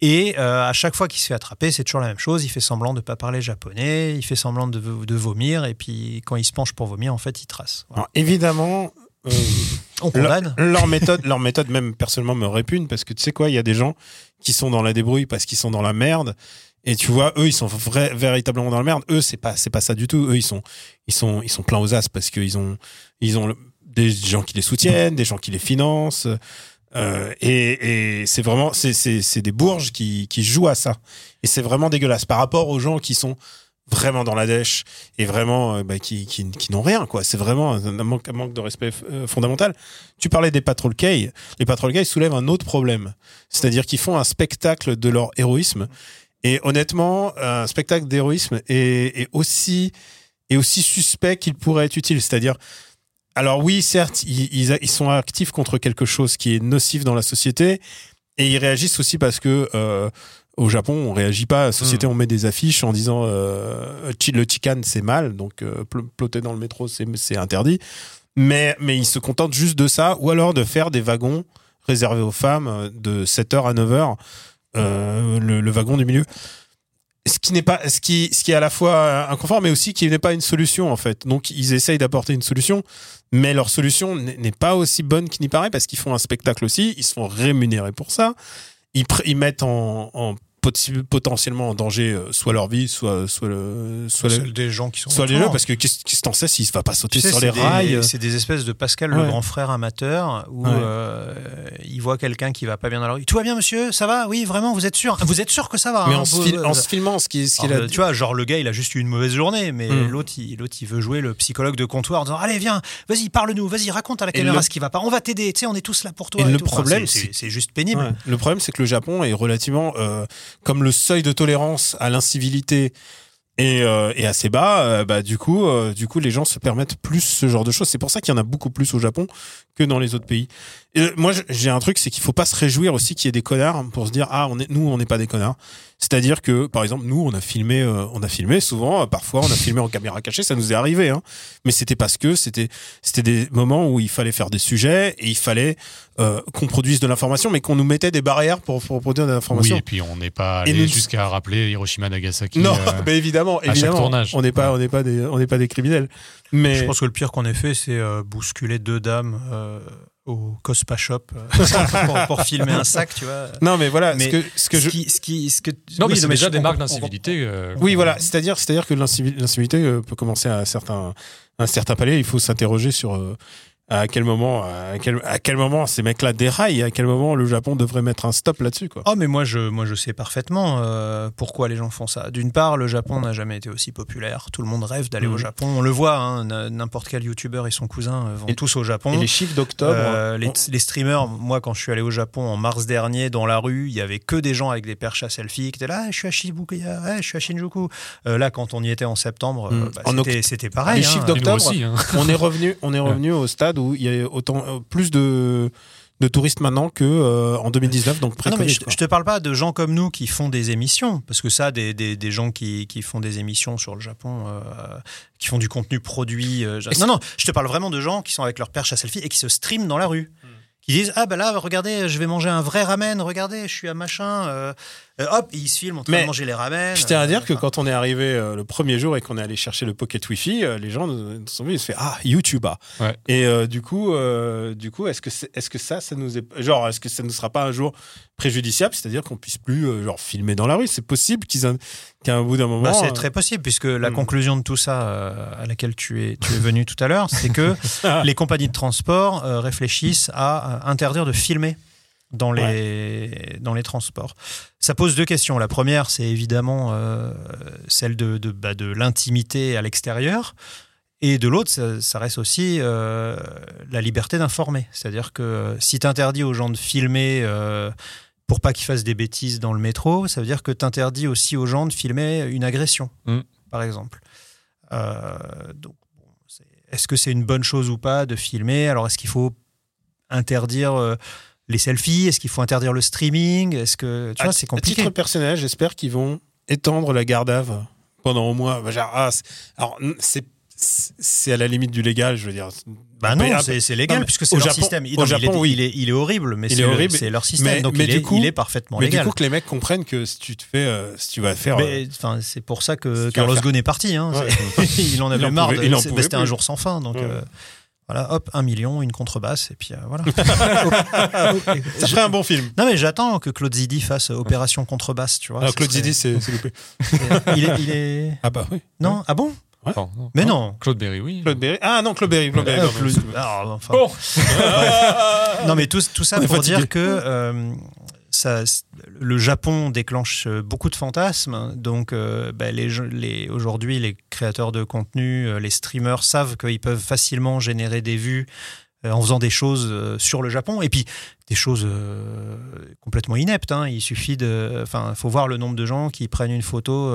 Et euh, à chaque fois qu'il se fait attraper, c'est toujours la même chose. Il fait semblant de ne pas parler japonais, il fait semblant de, de vomir, et puis quand il se penche pour vomir, en fait, il trace. Voilà. Alors, évidemment, euh, On condamne. leur, leur méthode, leur méthode même personnellement me répugne parce que tu sais quoi, il y a des gens qui sont dans la débrouille parce qu'ils sont dans la merde. Et tu vois, eux, ils sont vrais- véritablement dans la merde. Eux, c'est pas, c'est pas ça du tout. Eux, ils sont, ils sont, ils sont pleins aux as parce qu'ils ont, ils ont des gens qui les soutiennent, des gens qui les financent. Euh, et et c'est vraiment, c'est, des bourges qui, qui jouent à ça. Et c'est vraiment dégueulasse par rapport aux gens qui sont vraiment dans la dèche et vraiment euh, bah, qui, qui, qui n'ont rien quoi. C'est vraiment un manque, un manque de respect euh, fondamental. Tu parlais des patrol K. Les patrol K soulèvent un autre problème. C'est-à-dire qu'ils font un spectacle de leur héroïsme. Et honnêtement un spectacle d'héroïsme est, est aussi est aussi suspect qu'il pourrait être utile. C'est-à-dire alors oui certes ils, ils, ils sont actifs contre quelque chose qui est nocif dans la société et ils réagissent aussi parce que euh, au Japon, on réagit pas. À la société, on met des affiches en disant euh, le chican c'est mal, donc euh, pl- plotter dans le métro c'est c'est interdit. Mais mais ils se contentent juste de ça, ou alors de faire des wagons réservés aux femmes euh, de 7h à 9h, euh, le, le wagon du milieu. Ce qui n'est pas, ce qui, ce qui est à la fois inconfort, mais aussi qui n'est pas une solution en fait. Donc ils essayent d'apporter une solution, mais leur solution n'est pas aussi bonne qu'il n'y paraît parce qu'ils font un spectacle aussi, ils se font rémunérer pour ça ils, ils mettent en, en potentiellement en danger euh, soit leur vie, soit soit le soit, le- Celle des gens qui sont soit les jeux parce que qu'est-ce que t'en sais s'il va pas sauter Tu sais, sur les des- rails euh? C'est des espèces de Pascal Ouais. le grand frère amateur où Ouais. euh, il voit quelqu'un qui va pas bien dans la rue. Tout va bien, monsieur? Ça va? Oui, vraiment Vous êtes sûr? Vous êtes sûr que ça va mais hein en, se fil- euh, filmant ce qui ce qu'il a tu vois, genre le gars, il a juste eu une mauvaise journée, mais Hmm. l'autre, il, l'autre, il veut jouer le psychologue de comptoir en disant Allez, viens, vas-y, parle-nous, vas-y, raconte à la caméra le- ce qui va pas. On va t'aider. Tu sais, on est tous là pour toi. Et le tout. Enfin, problème, c'est- juste pénible. Ouais. Le problème, c'est que le Japon est relativement euh, comme le seuil de tolérance à l'incivilité est, euh, est assez bas. euh, bah euh, du coup, les gens se permettent plus ce genre de choses. C'est pour ça qu'il y en a beaucoup plus au Japon que dans les autres pays. Euh, moi, j'ai un truc, c'est qu'il faut pas se réjouir aussi qu'il y ait des connards pour se dire ah, on est, nous, on n'est pas des connards. C'est-à-dire que, par exemple, nous, on a filmé, euh, on a filmé souvent, euh, parfois, on a filmé en caméra cachée, ça nous est arrivé, hein. Mais c'était parce que c'était, c'était des moments où il fallait faire des sujets et il fallait euh, qu'on produise de l'information, mais qu'on nous mettait des barrières pour, pour produire de Oui, l'information. et puis on n'est pas allé nous- jusqu'à rappeler Hiroshima Nagasaki. non, euh, mais évidemment, chaque évidemment, tournage. on n'est pas, on n'est pas des, on n'est pas des criminels. Mais Je pense que le pire qu'on ait fait, c'est euh, bousculer deux dames euh, au Cospa Shop pour, pour filmer un sac, tu vois. non, mais voilà, Mais ce que, ce que je, Ce qui, ce qui, ce que, Non, oui, mais c'est déjà je- des marques d'incivilité. euh, Oui, voilà. C'est-à-dire, c'est-à-dire que l'incivi- l'incivilité euh, peut commencer à certains, à un certain palais. Il faut s'interroger sur euh, à quel moment, à quel, à quel moment ces mecs-là déraillent, à quel moment le Japon devrait mettre un stop là-dessus, quoi? Oh mais moi je moi je sais parfaitement euh, pourquoi les gens font ça. D'une part, le Japon n'a jamais été aussi populaire. Tout le monde rêve d'aller Mhm. au Japon. On le voit, hein, n'importe quel youtubeur et son cousin euh, vont Et- tous au Japon. Et les chiffres d'octobre. Euh, les, on- les streamers, moi quand je suis allé au Japon en mars dernier, dans la rue, il y avait que des gens avec des perches à selfie qui étaient là, Ah, je suis à Shibuya, ah, je suis à Shinjuku. Euh, là, quand on y était en septembre, euh, Mm. bah, En c'était- c'était pareil. les hein. chiffres d'octobre, aussi, hein. on est revenu, on est revenu au stade où il y a autant euh, plus de de touristes maintenant que euh, en 2019, donc Ah non, mais pré-Covid, je, je te parle pas de gens comme nous qui font des émissions, parce que ça, des, des, des gens qui, qui font des émissions sur le Japon, euh, qui font du contenu produit. euh, non, non, je te parle vraiment de gens qui sont avec leur perche à selfie et qui se streament dans la rue. Qui disent Ah, bah là, regardez, je vais manger un vrai ramen, regardez, je suis à machin. euh, euh, hop, et ils se filment en train Mais de manger les ramen. Je tiens à euh, dire que enfin, quand on est arrivé euh, le premier jour et qu'on est allé chercher le pocket Wi-Fi, euh, les gens nous, nous sont venus, ils se fait ah YouTube ah. Ouais. Et euh, du coup, euh, du coup, est-ce que est-ce que ça, ça nous est genre est-ce que ça ne sera pas un jour préjudiciable, c'est-à-dire qu'on puisse plus euh, genre filmer dans la rue? C'est possible qu'ils en- qu'à un bout d'un moment. bah, c'est euh, très possible, puisque la hmm. conclusion de tout ça, euh, à laquelle tu es, tu es venu tout à l'heure, c'est que les compagnies de transport euh, réfléchissent à euh, interdire de filmer dans les, dans les transports. Ça pose deux questions. La première, c'est évidemment euh, celle de, de, bah, de l'intimité à l'extérieur. Et de l'autre, ça, ça reste aussi euh, la liberté d'informer. C'est-à-dire que euh, si tu interdis aux gens de filmer euh, pour pas qu'ils fassent des bêtises dans le métro, ça veut dire que tu interdis aussi aux gens de filmer une agression, Mm. par exemple. Donc, est-ce que c'est une bonne chose ou pas de filmer? Alors, est-ce qu'il faut interdire les selfies Est-ce qu'il faut interdire le streaming Est-ce que tu à- vois, c'est À compliqué. titre personnel, j'espère qu'ils vont étendre la garde à vue pendant au moins. bah, ah, c'est- alors c'est c'est à la limite du légal, je veux dire. Bah non, c'est légal non, mais puisque c'est au leur Japon- système. Il, au non, mais il Japon, est, oui. il est, il est horrible, mais c'est leur système. Mais- donc mais il, du est, coup- il est parfaitement Mais légal. du coup, que les mecs comprennent que si tu te fais, euh, si tu vas faire. euh, Mais, c'est pour ça que Si Carlos faire- Ghosn est parti. hein. Ouais. Il en avait marre. C'était un jour sans fin. Donc Ouais. euh, voilà, hop, un million, une contrebasse, et puis euh, voilà. ça ferait un bon film. non mais j'attends que Claude Zidi fasse euh, Opération Contrebasse, tu vois. Alors, ce Claude serait- Zidi, c'est c'est loupé. il est, il est- Ah bah oui. Non, ah bon? Non. Mais non. Claude Berry, oui. Claude Berry. Ah non, Claude Berry. Claude Berry, Euh, Claude- excuse-moi. Ah, enfin. Bon. Non, mais tout, tout ça pour dire que euh, le Japon déclenche euh, beaucoup de fantasmes. Donc, euh, bah, aujourd'hui, les créateurs de contenu, euh, les streamers savent qu'ils peuvent facilement générer des vues en faisant des choses sur le Japon. Et puis, des choses complètement ineptes. hein. Il suffit de. Enfin, faut voir le nombre de gens qui prennent une photo.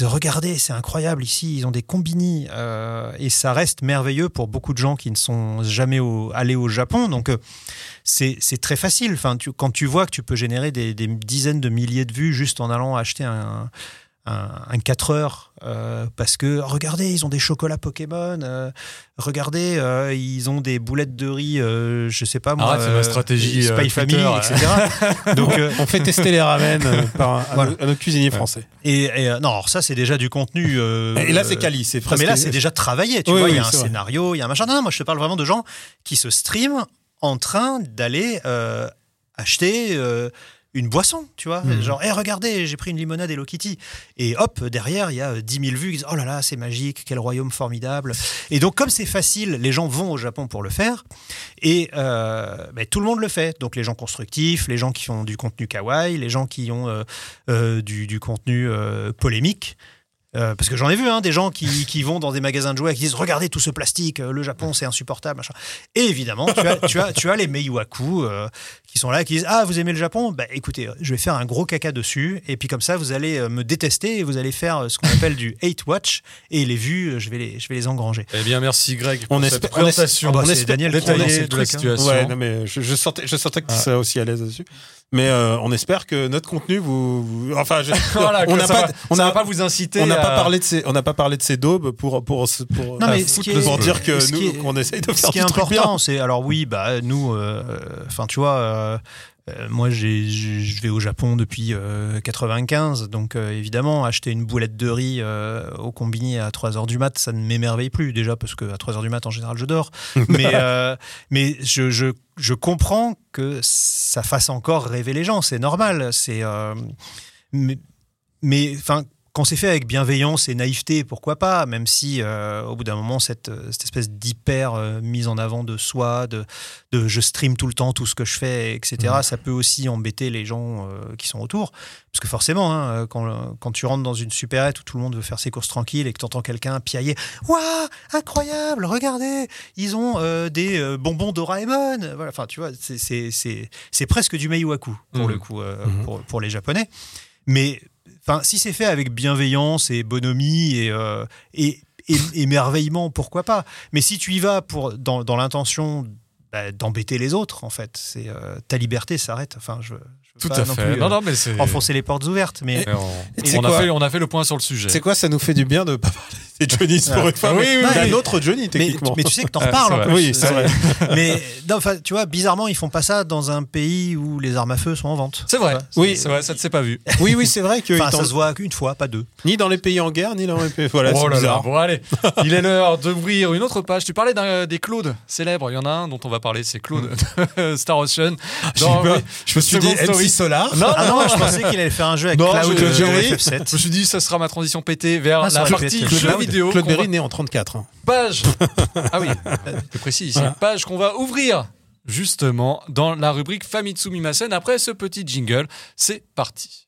De regardez, c'est incroyable ici, ils ont des combini euh, et ça reste merveilleux pour beaucoup de gens qui ne sont jamais allés au Japon. Donc euh, c'est très facile. Enfin, quand tu vois que tu peux générer des dizaines de milliers de vues juste en allant acheter un, un, un 4 heures euh, parce que regardez, ils ont des chocolats Pokémon, euh, regardez, euh, ils ont des boulettes de riz, euh, je sais pas moi, Arrête, c'est la stratégie, euh, Spy Family, Twitter, etc. Donc euh, On fait tester les ramen par un- à, Voilà. nos- à notre cuisinier français. et, et, euh, non, alors ça c'est déjà du contenu. euh, Et là, c'est quali, c'est mais là, c'est déjà travaillé. Tu Oui, vois, il oui, y a un scénario, il y a un machin. Non, non, moi, je te parle vraiment de gens qui se streament en train d'aller euh, acheter euh, une boisson, tu vois. Mhm. Genre, hé, regardez, j'ai pris une limonade Hello Kitty. Et hop, derrière, il y a euh, 10 000 vues. Ils disent, oh là là, c'est magique, quel royaume formidable. Et donc, comme c'est facile, les gens vont au Japon pour le faire. Et euh, ben, tout le monde le fait. Donc, les gens constructifs, les gens qui font du contenu kawaii, les gens qui ont euh, euh, du, du contenu euh, polémique. Euh, parce que j'en ai vu hein, des gens qui, qui vont dans des magasins de jouets et qui disent regardez tout ce plastique, euh, le Japon c'est insupportable. Machin. Et évidemment, tu as, tu as, tu as les Meiwaku euh, qui sont là qui disent ah vous aimez le Japon? Bah écoutez, je vais faire un gros caca dessus et puis comme ça vous allez euh, me détester et vous allez faire ce qu'on appelle du hate watch et les vues je vais les, je vais les engranger. Eh bien, merci Greg On pour espère- cette on présentation Ah bah, on c'est espère- Daniel a le de la situation. Ouais, non, mais je, je sentais, je sentais que tu Ah. serais aussi à l'aise dessus. Mais euh, on espère que notre contenu vous, vous- enfin, je- Voilà, on que n'a ça pas, va- on va pas vous inciter. on n'a pas parlé de ces, on n'a pas parlé de ces daubes pour pour pour, Non, mais foutre ce qui est- pour dire que ce qui nous qu'on essaye de Ce faire qui est important, c'est alors oui, bah nous, euh, enfin tu vois, euh, euh, moi je vais au Japon depuis euh, 95, donc euh, évidemment acheter une boulette de riz euh, au combini à 3 heures du mat, ça ne m'émerveille plus déjà parce que à 3 heures du mat en général je dors, mais euh, mais je, je je comprends que ça fasse encore rêver les gens, c'est normal, c'est euh, mais mais enfin quand c'est fait avec bienveillance et naïveté, pourquoi pas, même si euh, au bout d'un moment, cette, euh, cette espèce d'hyper euh, mise en avant de soi, de, de je stream tout le temps tout ce que je fais, etc., ça peut aussi embêter les gens euh, qui sont autour. Parce que forcément, hein, quand, quand tu rentres dans une supérette où tout le monde veut faire ses courses tranquilles et que tu entends quelqu'un piailler Waouh, incroyable, regardez, ils ont des bonbons Doraemon. Voilà, enfin, tu vois, c'est- presque du Meiwaku pour Mhm. le coup, Mhm. pour, pour les Japonais. Mais enfin, si c'est fait avec bienveillance et bonhomie et, euh, et, émerveillement, pourquoi pas? Mais si tu y vas pour, dans, dans l'intention bah, d'embêter les autres, en fait, c'est euh, ta liberté s'arrête. Enfin, je, Tout à non fait. plus, non, euh, non, mais c'est. enfoncer les portes ouvertes. Mais Mais on, a fait, on a fait le point sur le sujet. C'est quoi Ça nous fait du bien de pas parler des Johnny's pour Ah. une fois. Oui, oui, d'un oui. autre Johnny mais, techniquement. mais tu sais que t'en Ah, reparles en plus. Oui, c'est vrai. mais non, enfin, tu vois, bizarrement, ils font pas ça dans un pays où les armes à feu sont en vente. C'est vrai. Oui. c'est vrai, ça ne s'est pas vu. Oui, oui, c'est vrai que Enfin, ça se voit qu'une fois, pas deux. ni dans les pays en guerre, ni dans les pays. Voilà, oh c'est là bon allez, il est l'heure d'ouvrir une autre page. Tu parlais d'un- des Claude célèbres, il y en a un dont on va parler, c'est Claude de Star Ocean. Oui, Je me suis dit Solar. Non, Ah non, non, je pensais qu'il allait faire un jeu avec Non, Cloud je- euh, je- de oui. FF7. Je me suis dit, ça sera ma transition pétée vers Ah, la partie Claude- vidéo. Claude Berry né en 34. hein. page. Ah oui, c'est précis ici. Voilà. Page qu'on va ouvrir justement dans la rubrique Famitsu Mimasen après ce petit jingle. C'est parti.